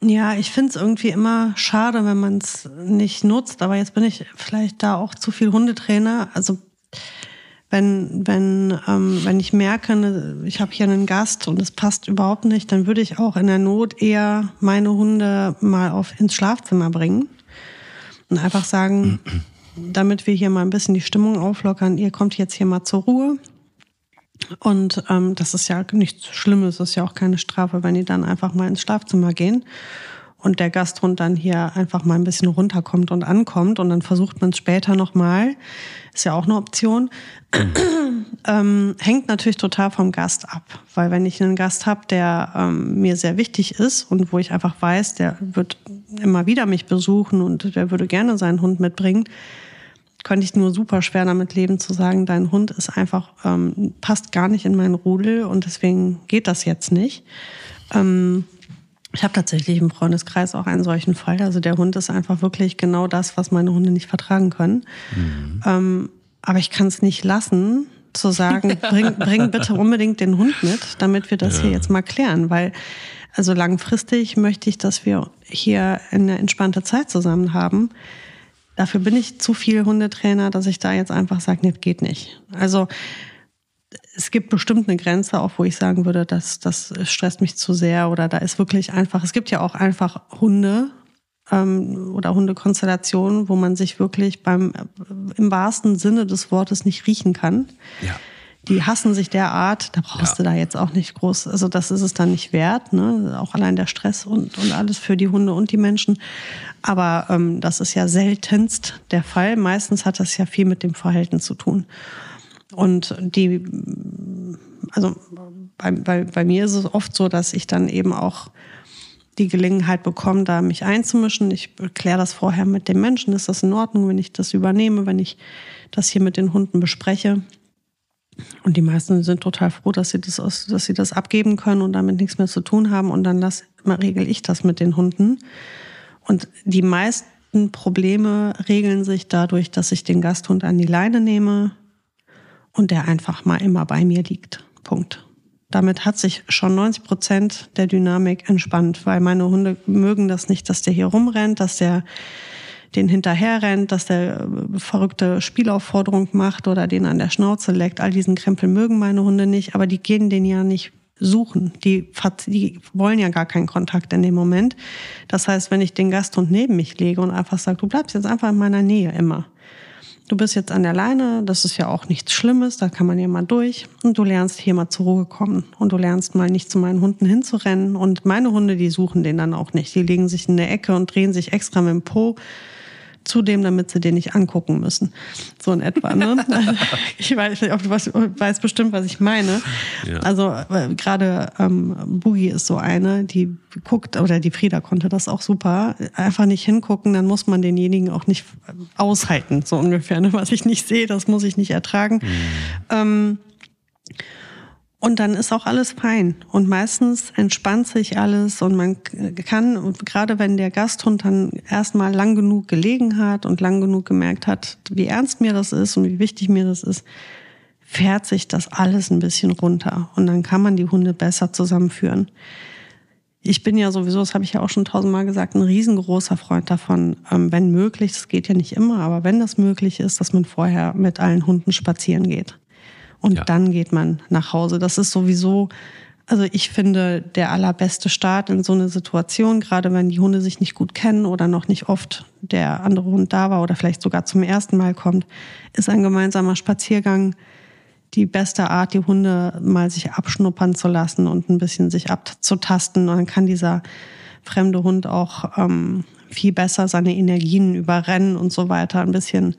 Ja, ich finde es irgendwie immer schade, wenn man es nicht nutzt. Aber jetzt bin ich vielleicht da auch zu viel Hundetrainer. Also wenn, wenn, ähm, wenn ich merke, ne, ich habe hier einen Gast und es passt überhaupt nicht, dann würde ich auch in der Not eher meine Hunde mal auf ins Schlafzimmer bringen und einfach sagen, damit wir hier mal ein bisschen die Stimmung auflockern, ihr kommt jetzt hier mal zur Ruhe. Und ähm, das ist ja nichts Schlimmes, es ist ja auch keine Strafe, wenn die dann einfach mal ins Schlafzimmer gehen und der Gasthund dann hier einfach mal ein bisschen runterkommt und ankommt und dann versucht man es später nochmal. Ist ja auch eine Option. ähm, hängt natürlich total vom Gast ab, weil wenn ich einen Gast habe, der ähm, mir sehr wichtig ist und wo ich einfach weiß, der wird immer wieder mich besuchen und der würde gerne seinen Hund mitbringen, könnte ich nur super schwer damit leben zu sagen, dein Hund ist einfach, ähm, passt gar nicht in meinen Rudel und deswegen geht das jetzt nicht. Ähm, ich habe tatsächlich im Freundeskreis auch einen solchen Fall. Also der Hund ist einfach wirklich genau das, was meine Hunde nicht vertragen können. Mhm. Ähm, aber ich kann es nicht lassen, zu sagen, bring, bring bitte unbedingt den Hund mit, damit wir das ja. hier jetzt mal klären. Weil also langfristig möchte ich, dass wir hier eine entspannte Zeit zusammen haben. Dafür bin ich zu viel Hundetrainer, dass ich da jetzt einfach sage, nee, geht nicht. Also es gibt bestimmt eine Grenze, auch wo ich sagen würde, dass das stresst mich zu sehr oder da ist wirklich einfach, es gibt ja auch einfach Hunde ähm, oder Hundekonstellationen, wo man sich wirklich beim im wahrsten Sinne des Wortes nicht riechen kann. Ja. Die hassen sich derart, da brauchst ja. du da jetzt auch nicht groß, also das ist es dann nicht wert, ne? Auch allein der Stress und, und alles für die Hunde und die Menschen. Aber ähm, das ist ja seltenst der Fall. Meistens hat das ja viel mit dem Verhalten zu tun. Und die, also bei, bei, bei mir ist es oft so, dass ich dann eben auch die Gelegenheit bekomme, da mich einzumischen. Ich kläre das vorher mit dem Menschen. Ist das in Ordnung, wenn ich das übernehme, wenn ich das hier mit den Hunden bespreche? Und die meisten sind total froh, dass sie das, aus, dass sie das abgeben können und damit nichts mehr zu tun haben. Und dann lass, regel ich das mit den Hunden. Und die meisten Probleme regeln sich dadurch, dass ich den Gasthund an die Leine nehme und der einfach mal immer bei mir liegt. Punkt. Damit hat sich schon 90 Prozent der Dynamik entspannt, weil meine Hunde mögen das nicht, dass der hier rumrennt, dass der den hinterher rennt, dass der äh, verrückte Spielaufforderung macht oder den an der Schnauze leckt. All diesen Krempel mögen meine Hunde nicht, aber die gehen den ja nicht suchen. Die, die wollen ja gar keinen Kontakt in dem Moment. Das heißt, wenn ich den Gasthund neben mich lege und einfach sage, du bleibst jetzt einfach in meiner Nähe immer. Du bist jetzt an der Leine, das ist ja auch nichts Schlimmes, da kann man ja mal durch. Und du lernst hier mal zur Ruhe kommen. Und du lernst mal nicht zu meinen Hunden hinzurennen. Und meine Hunde, die suchen den dann auch nicht. Die legen sich in der Ecke und drehen sich extra mit dem Po zu dem, damit sie den nicht angucken müssen. So in etwa. Ne? ich weiß nicht, ob du was, weißt bestimmt, was ich meine. Ja. Also äh, gerade ähm, Boogie ist so eine, die guckt, oder die Frieda konnte das auch super, einfach nicht hingucken, dann muss man denjenigen auch nicht aushalten, so ungefähr. Ne? Was ich nicht sehe, das muss ich nicht ertragen. Mhm. Ähm, und dann ist auch alles fein. Und meistens entspannt sich alles und man kann, gerade wenn der Gasthund dann erstmal lang genug gelegen hat und lang genug gemerkt hat, wie ernst mir das ist und wie wichtig mir das ist, fährt sich das alles ein bisschen runter. Und dann kann man die Hunde besser zusammenführen. Ich bin ja sowieso, das habe ich ja auch schon tausendmal gesagt, ein riesengroßer Freund davon, ähm, wenn möglich, das geht ja nicht immer, aber wenn das möglich ist, dass man vorher mit allen Hunden spazieren geht und ja. dann geht man nach Hause. Das ist sowieso, also ich finde, der allerbeste Start in so eine Situation, gerade wenn die Hunde sich nicht gut kennen oder noch nicht oft der andere Hund da war oder vielleicht sogar zum ersten Mal kommt, ist ein gemeinsamer Spaziergang die beste Art, die Hunde mal sich abschnuppern zu lassen und ein bisschen sich abzutasten. Und dann kann dieser fremde Hund auch ähm, viel besser seine Energien überrennen und so weiter, ein bisschen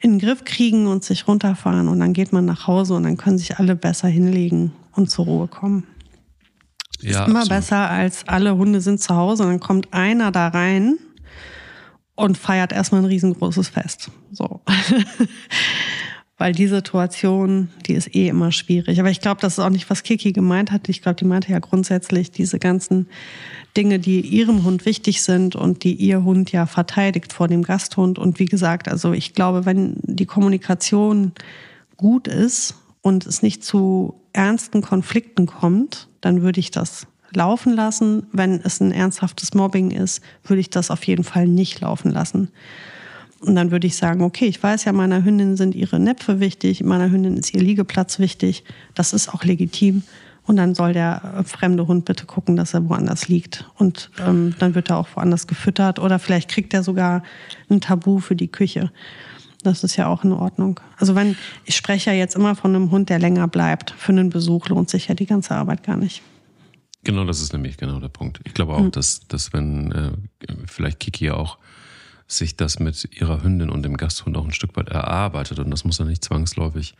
in den Griff kriegen und sich runterfahren und dann geht man nach Hause und dann können sich alle besser hinlegen und zur Ruhe kommen. Ja, ist immer absolut. besser als alle Hunde sind zu Hause und dann kommt einer da rein und feiert erstmal ein riesengroßes Fest. So. Weil die Situation, die ist eh immer schwierig. Aber ich glaube, das ist auch nicht, was Kiki gemeint hat. Ich glaube, die meinte ja grundsätzlich diese ganzen Dinge, die ihrem Hund wichtig sind und die ihr Hund ja verteidigt vor dem Gasthund. Und wie gesagt, also ich glaube, wenn die Kommunikation gut ist und es nicht zu ernsten Konflikten kommt, dann würde ich das laufen lassen. Wenn es ein ernsthaftes Mobbing ist, würde ich das auf jeden Fall nicht laufen lassen. Und dann würde ich sagen, okay, ich weiß ja, meiner Hündin sind ihre Näpfe wichtig, meiner Hündin ist ihr Liegeplatz wichtig. Das ist auch legitim. Und dann soll der fremde Hund bitte gucken, dass er woanders liegt. Und ähm, dann wird er auch woanders gefüttert. Oder vielleicht kriegt er sogar ein Tabu für die Küche. Das ist ja auch in Ordnung. Also wenn, ich spreche ja jetzt immer von einem Hund, der länger bleibt. Für einen Besuch lohnt sich ja die ganze Arbeit gar nicht. Genau, das ist nämlich genau der Punkt. Ich glaube auch, mhm. dass, dass wenn äh, vielleicht Kiki ja auch sich das mit ihrer Hündin und dem Gasthund auch ein Stück weit erarbeitet und das muss ja nicht zwangsläufig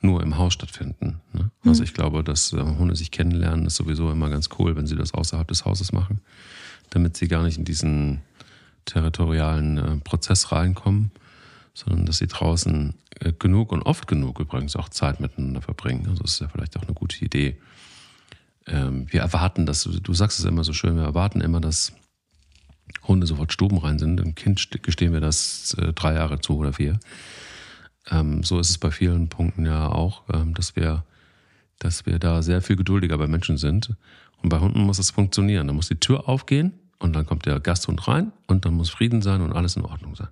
nur im Haus stattfinden. Ne? Mhm. Also ich glaube, dass äh, Hunde sich kennenlernen, ist sowieso immer ganz cool, wenn sie das außerhalb des Hauses machen, damit sie gar nicht in diesen territorialen äh, Prozess reinkommen, sondern dass sie draußen äh, genug und oft genug übrigens auch Zeit miteinander verbringen. Also das ist ja vielleicht auch eine gute Idee. Ähm, wir erwarten das, du sagst es immer so schön, wir erwarten immer, dass Hunde sofort stubenrein sind. Dem Kind gestehen wir das äh, drei Jahre zu oder vier. Ähm, so ist es bei vielen Punkten ja auch, ähm, dass wir, dass wir da sehr viel geduldiger bei Menschen sind. Und bei Hunden muss es funktionieren. Da muss die Tür aufgehen und dann kommt der Gasthund rein und dann muss Frieden sein und alles in Ordnung sein.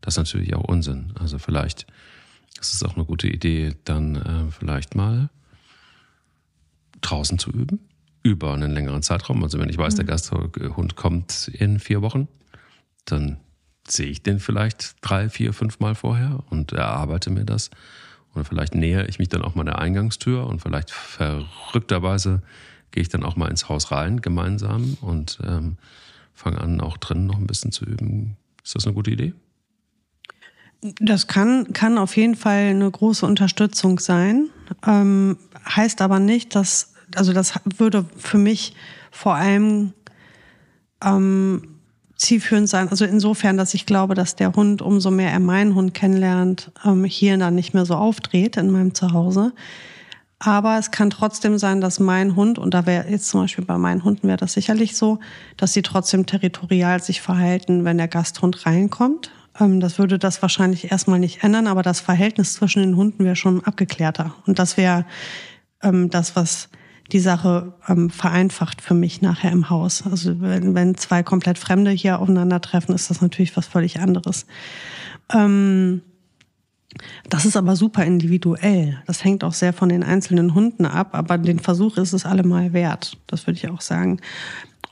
Das ist natürlich auch Unsinn. Also vielleicht ist es auch eine gute Idee, dann äh, vielleicht mal draußen zu üben über einen längeren Zeitraum. Also wenn ich weiß, der mhm. Gasthund kommt in vier Wochen, dann sehe ich den vielleicht drei, vier, fünf Mal vorher und erarbeite mir das. Und vielleicht nähere ich mich dann auch mal der Eingangstür und vielleicht verrückterweise gehe ich dann auch mal ins Haus rein gemeinsam und ähm, fange an, auch drinnen noch ein bisschen zu üben. Ist das eine gute Idee? Das kann, kann auf jeden Fall eine große Unterstützung sein. Ähm, heißt aber nicht, dass, also das würde für mich vor allem ähm, zielführend sein. Also insofern, dass ich glaube, dass der Hund, umso mehr er meinen Hund kennenlernt, ähm, hier dann nicht mehr so aufdreht in meinem Zuhause. Aber es kann trotzdem sein, dass mein Hund, und da wäre jetzt zum Beispiel bei meinen Hunden wäre das sicherlich so, dass sie trotzdem territorial sich verhalten, wenn der Gasthund reinkommt. Ähm, das würde das wahrscheinlich erstmal nicht ändern, aber das Verhältnis zwischen den Hunden wäre schon abgeklärter. Und das wäre ähm, das, was die Sache ähm, vereinfacht für mich nachher im Haus. Also wenn, wenn zwei komplett Fremde hier aufeinandertreffen, ist das natürlich was völlig anderes. Ähm, das ist aber super individuell. Das hängt auch sehr von den einzelnen Hunden ab, aber den Versuch ist es allemal wert. Das würde ich auch sagen.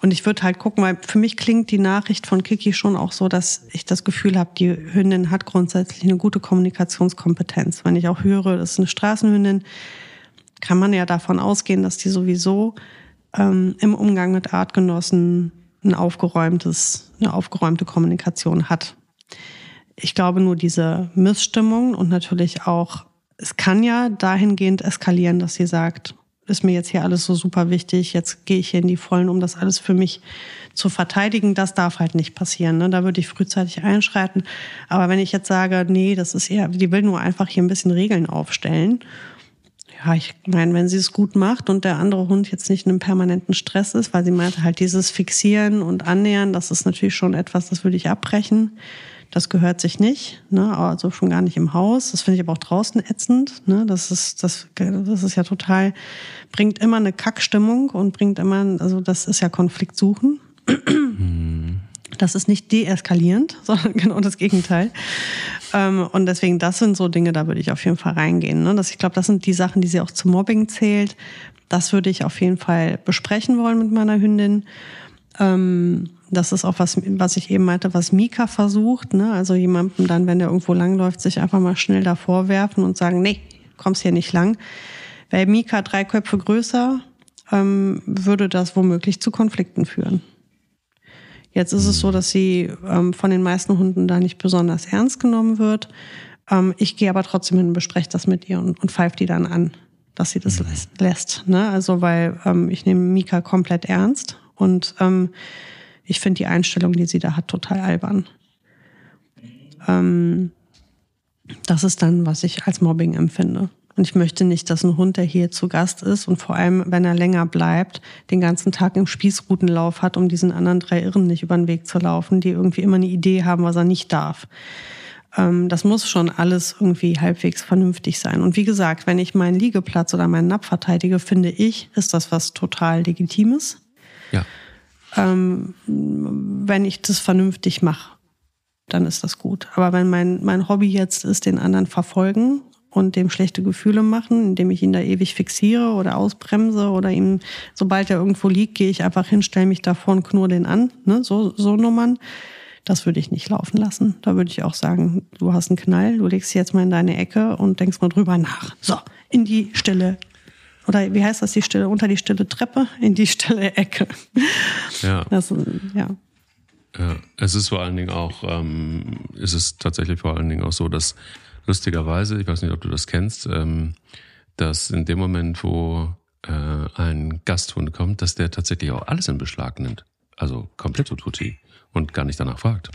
Und ich würde halt gucken, weil für mich klingt die Nachricht von Kiki schon auch so, dass ich das Gefühl habe, die Hündin hat grundsätzlich eine gute Kommunikationskompetenz. Wenn ich auch höre, das ist eine Straßenhündin, kann man ja davon ausgehen, dass die sowieso ähm, im Umgang mit Artgenossen ein aufgeräumtes, eine aufgeräumte Kommunikation hat. Ich glaube nur diese Missstimmung und natürlich auch, es kann ja dahingehend eskalieren, dass sie sagt, ist mir jetzt hier alles so super wichtig, jetzt gehe ich hier in die Vollen, um das alles für mich zu verteidigen. Das darf halt nicht passieren. Ne? Da würde ich frühzeitig einschreiten. Aber wenn ich jetzt sage, nee, das ist eher, die will nur einfach hier ein bisschen Regeln aufstellen. Ja, ich meine, wenn sie es gut macht und der andere Hund jetzt nicht in einem permanenten Stress ist, weil sie meinte halt dieses Fixieren und Annähern, das ist natürlich schon etwas, das würde ich abbrechen. Das gehört sich nicht, ne? also schon gar nicht im Haus. Das finde ich aber auch draußen ätzend. Ne? Das ist das, das ist ja total bringt immer eine Kackstimmung und bringt immer, also das ist ja Konflikt suchen. Das ist nicht deeskalierend, sondern genau das Gegenteil. Ähm, und deswegen, das sind so Dinge, da würde ich auf jeden Fall reingehen. Ne? ich glaube, das sind die Sachen, die sie auch zum Mobbing zählt. Das würde ich auf jeden Fall besprechen wollen mit meiner Hündin. Ähm, das ist auch was, was ich eben meinte, was Mika versucht. Ne? Also jemandem dann, wenn der irgendwo langläuft, sich einfach mal schnell davor werfen und sagen, nee, kommst hier nicht lang. Wäre Mika drei Köpfe größer, ähm, würde das womöglich zu Konflikten führen. Jetzt ist es so, dass sie ähm, von den meisten Hunden da nicht besonders ernst genommen wird. Ähm, ich gehe aber trotzdem hin und bespreche das mit ihr und, und pfeife die dann an, dass sie das mhm. lässt. lässt ne? Also weil ähm, ich nehme Mika komplett ernst und ähm, ich finde die Einstellung, die sie da hat, total albern. Ähm, das ist dann, was ich als Mobbing empfinde. Und ich möchte nicht, dass ein Hund, der hier zu Gast ist und vor allem, wenn er länger bleibt, den ganzen Tag im Spießrutenlauf hat, um diesen anderen drei Irren nicht über den Weg zu laufen, die irgendwie immer eine Idee haben, was er nicht darf. Ähm, das muss schon alles irgendwie halbwegs vernünftig sein. Und wie gesagt, wenn ich meinen Liegeplatz oder meinen Napf verteidige, finde ich, ist das was total Legitimes. Ja ähm, wenn ich das vernünftig mache, dann ist das gut. Aber wenn mein, mein Hobby jetzt ist, den anderen verfolgen und dem schlechte Gefühle machen, indem ich ihn da ewig fixiere oder ausbremse oder ihm, sobald er irgendwo liegt, gehe ich einfach hin, stelle mich davor und knurre den an, ne? so, so Nummern. Das würde ich nicht laufen lassen. Da würde ich auch sagen, du hast einen Knall, du legst jetzt mal in deine Ecke und denkst mal drüber nach. So, in die Stille, oder wie heißt das, die Stille, unter die stille Treppe, in die stille Ecke. Ja. Das, ja. Ja, es ist vor allen Dingen auch, ähm, ist es tatsächlich vor allen Dingen auch so, dass lustigerweise, ich weiß nicht, ob du das kennst, ähm, dass in dem Moment, wo äh, ein Gasthund kommt, dass der tatsächlich auch alles in Beschlag nimmt. Also komplett tutti und gar nicht danach fragt.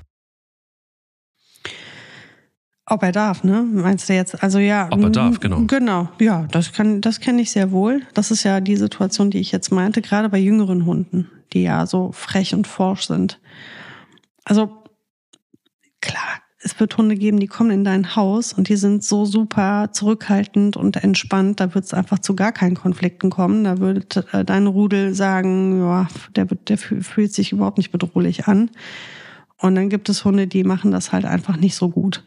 Ob er darf, ne? Meinst du jetzt? Also ja. Ob er darf, genau. Genau, ja, das kann, das kenne ich sehr wohl. Das ist ja die Situation, die ich jetzt meinte, gerade bei jüngeren Hunden, die ja so frech und forsch sind. Also klar, es wird Hunde geben, die kommen in dein Haus und die sind so super zurückhaltend und entspannt. Da wird es einfach zu gar keinen Konflikten kommen. Da würde äh, dein Rudel sagen, ja, der, der fühlt sich überhaupt nicht bedrohlich an. Und dann gibt es Hunde, die machen das halt einfach nicht so gut.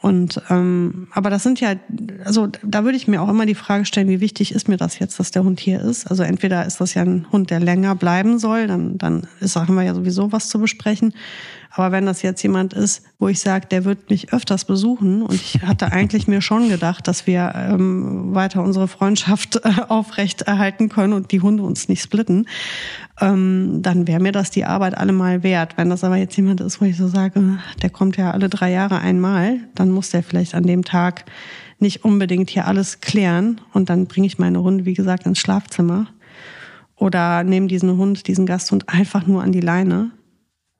Und ähm, aber das sind ja, also da würde ich mir auch immer die Frage stellen, wie wichtig ist mir das jetzt, dass der Hund hier ist? Also entweder ist das ja ein Hund, der länger bleiben soll, dann, dann ist, haben wir ja sowieso was zu besprechen. Aber wenn das jetzt jemand ist, wo ich sage, der wird mich öfters besuchen und ich hatte eigentlich mir schon gedacht, dass wir ähm, weiter unsere Freundschaft äh, aufrecht erhalten können und die Hunde uns nicht splitten, ähm, dann wäre mir das die Arbeit allemal wert. Wenn das aber jetzt jemand ist, wo ich so sage, der kommt ja alle drei Jahre einmal, dann muss der vielleicht an dem Tag nicht unbedingt hier alles klären und dann bringe ich meine Hunde, wie gesagt, ins Schlafzimmer oder nehme diesen Hund, diesen Gasthund einfach nur an die Leine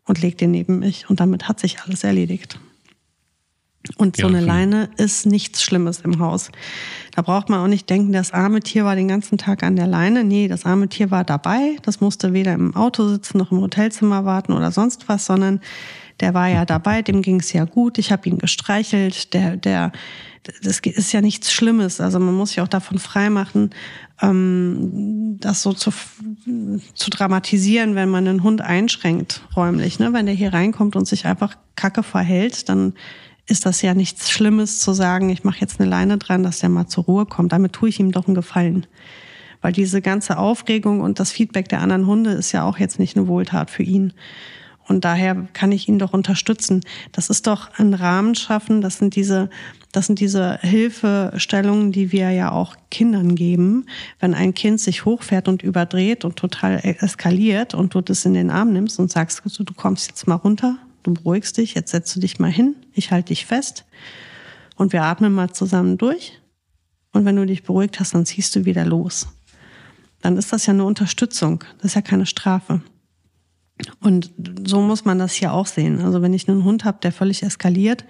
und legt den neben mich und damit hat sich alles erledigt. Und so ja, eine Leine ist nichts Schlimmes im Haus. Da braucht man auch nicht denken, das arme Tier war den ganzen Tag an der Leine. Nee, das arme Tier war dabei. Das musste weder im Auto sitzen noch im Hotelzimmer warten oder sonst was, sondern der war ja dabei, dem ging es ja gut. Ich habe ihn gestreichelt. Der, der, das ist ja nichts Schlimmes. Also man muss sich auch davon freimachen, ähm, das so zu, zu dramatisieren, wenn man einen Hund einschränkt räumlich. Ne? Wenn der hier reinkommt und sich einfach kacke verhält, dann ist das ja nichts Schlimmes zu sagen, ich mache jetzt eine Leine dran, dass der mal zur Ruhe kommt. Damit tue ich ihm doch einen Gefallen. Weil diese ganze Aufregung und das Feedback der anderen Hunde ist ja auch jetzt nicht eine Wohltat für ihn. Und daher kann ich ihn doch unterstützen. Das ist doch ein Rahmen schaffen. Das sind diese, das sind diese Hilfestellungen, die wir ja auch Kindern geben. Wenn ein Kind sich hochfährt und überdreht und total eskaliert und du das in den Arm nimmst und sagst, du kommst jetzt mal runter, du beruhigst dich, jetzt setzt du dich mal hin, ich halte dich fest und wir atmen mal zusammen durch. Und wenn du dich beruhigt hast, dann ziehst du wieder los. Dann ist das ja eine Unterstützung, das ist ja keine Strafe. Und so muss man das hier auch sehen. Also wenn ich einen Hund habe, der völlig eskaliert,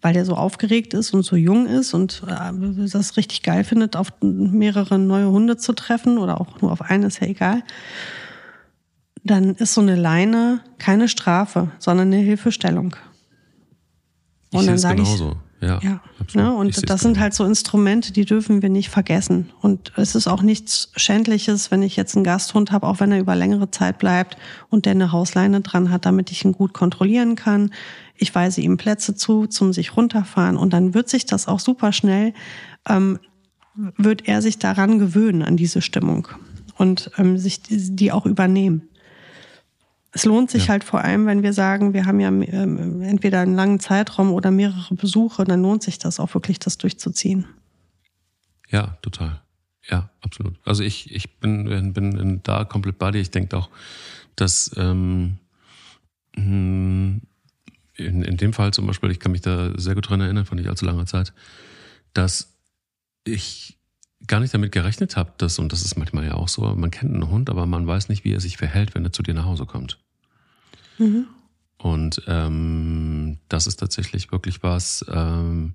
weil der so aufgeregt ist und so jung ist und äh, das richtig geil findet, auf mehrere neue Hunde zu treffen oder auch nur auf einen, ist ja egal, dann ist so eine Leine keine Strafe, sondern eine Hilfestellung. Und ich dann sage genauso. Ja, ja ne? Und das sind halt so Instrumente, die dürfen wir nicht vergessen. Und es ist auch nichts Schändliches, wenn ich jetzt einen Gasthund habe, auch wenn er über längere Zeit bleibt und der eine Hausleine dran hat, damit ich ihn gut kontrollieren kann. Ich weise ihm Plätze zu, zum sich runterfahren. Und dann wird sich das auch super schnell, ähm, wird er sich daran gewöhnen, an diese Stimmung und ähm, sich die, die auch übernehmen. Es lohnt sich ja. halt vor allem, wenn wir sagen, wir haben ja ähm, entweder einen langen Zeitraum oder mehrere Besuche, dann lohnt sich das auch wirklich, das durchzuziehen. Ja, total. Ja, absolut. Also ich, ich bin, bin da komplett bei dir. Ich denke auch, dass ähm, hm, in, in dem Fall zum Beispiel, ich kann mich da sehr gut dran erinnern, von nicht allzu langer Zeit, dass ich gar nicht damit gerechnet habe, dass, und das ist manchmal ja auch so, man kennt einen Hund, aber man weiß nicht, wie er sich verhält, wenn er zu dir nach Hause kommt. Mhm. Und ähm, das ist tatsächlich wirklich was, ähm,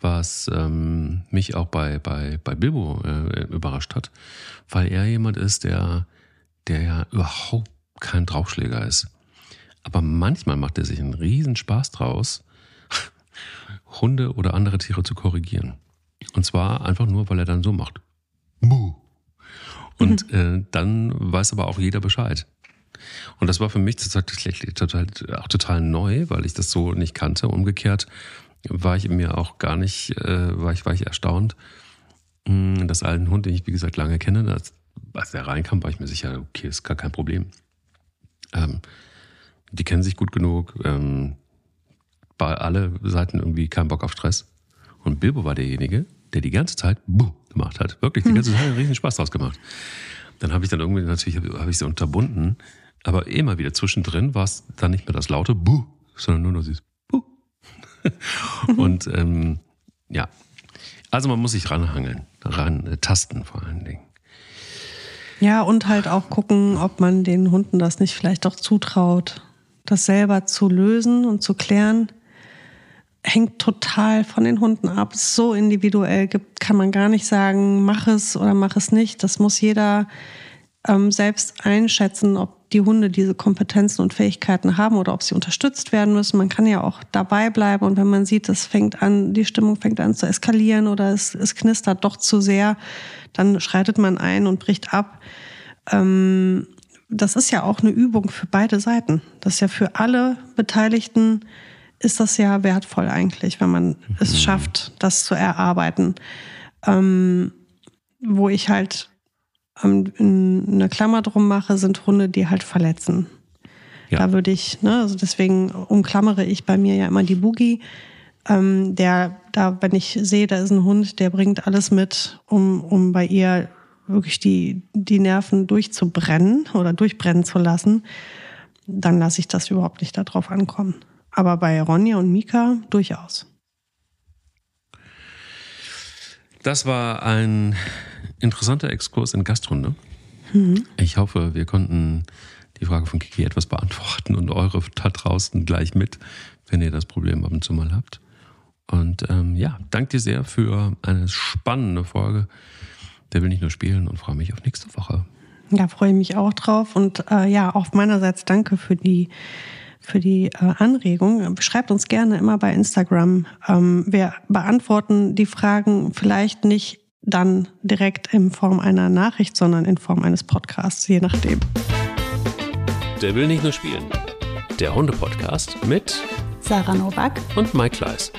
was ähm, mich auch bei, bei, bei Bilbo äh, überrascht hat, weil er jemand ist, der, der ja überhaupt kein Draufschläger ist. Aber manchmal macht er sich einen riesen Spaß draus, Hunde oder andere Tiere zu korrigieren. Und zwar einfach nur, weil er dann so macht. Buh. Und mhm. äh, dann weiß aber auch jeder Bescheid. Und das war für mich tatsächlich total, auch total neu, weil ich das so nicht kannte. Umgekehrt war ich mir auch gar nicht, äh, war, ich, war ich erstaunt, hm, dass alten Hund, den ich wie gesagt lange kenne, dass, als der reinkam, war ich mir sicher, okay, ist gar kein Problem. Ähm, die kennen sich gut genug, ähm, bei alle Seiten irgendwie keinen Bock auf Stress. Und Bilbo war derjenige, der die ganze Zeit Buh gemacht hat. Wirklich, die ganze Zeit einen riesen Spaß draus gemacht. Dann habe ich dann irgendwie natürlich habe ich sie unterbunden, aber immer wieder zwischendrin war es dann nicht mehr das laute Buh, sondern nur noch dieses Buh. Und ähm, ja, also man muss sich ranhangeln, ran äh, tasten vor allen Dingen. Ja, und halt auch gucken, ob man den Hunden das nicht vielleicht auch zutraut, das selber zu lösen und zu klären hängt total von den Hunden ab. So individuell gibt, kann man gar nicht sagen, mach es oder mach es nicht. Das muss jeder ähm, selbst einschätzen, ob die Hunde diese Kompetenzen und Fähigkeiten haben oder ob sie unterstützt werden müssen. Man kann ja auch dabei bleiben und wenn man sieht, es fängt an, die Stimmung fängt an zu eskalieren oder es, es knistert doch zu sehr, dann schreitet man ein und bricht ab. Ähm, das ist ja auch eine Übung für beide Seiten. Das ist ja für alle Beteiligten ist das ja wertvoll eigentlich, wenn man mhm. es schafft, das zu erarbeiten. Ähm, wo ich halt ähm, eine Klammer drum mache, sind Hunde, die halt verletzen. Ja. Da würde ich, ne, also deswegen umklammere ich bei mir ja immer die Boogie. Ähm, der, da, wenn ich sehe, da ist ein Hund, der bringt alles mit, um, um bei ihr wirklich die, die Nerven durchzubrennen oder durchbrennen zu lassen, dann lasse ich das überhaupt nicht darauf ankommen. Aber bei Ronja und Mika durchaus. Das war ein interessanter Exkurs in Gastrunde. Mhm. Ich hoffe, wir konnten die Frage von Kiki etwas beantworten und eure da draußen gleich mit, wenn ihr das Problem ab und zu mal habt. Und ähm, ja, danke dir sehr für eine spannende Folge. Der will nicht nur spielen und freue mich auf nächste Woche. Ja, freue ich mich auch drauf. Und äh, ja, auch meinerseits danke für die für die äh, Anregung. Schreibt uns gerne immer bei Instagram. Ähm, wir beantworten die Fragen vielleicht nicht dann direkt in Form einer Nachricht, sondern in Form eines Podcasts, je nachdem. Der will nicht nur spielen. Der Hunde-Podcast mit Sarah Novak und Mike Kleiss.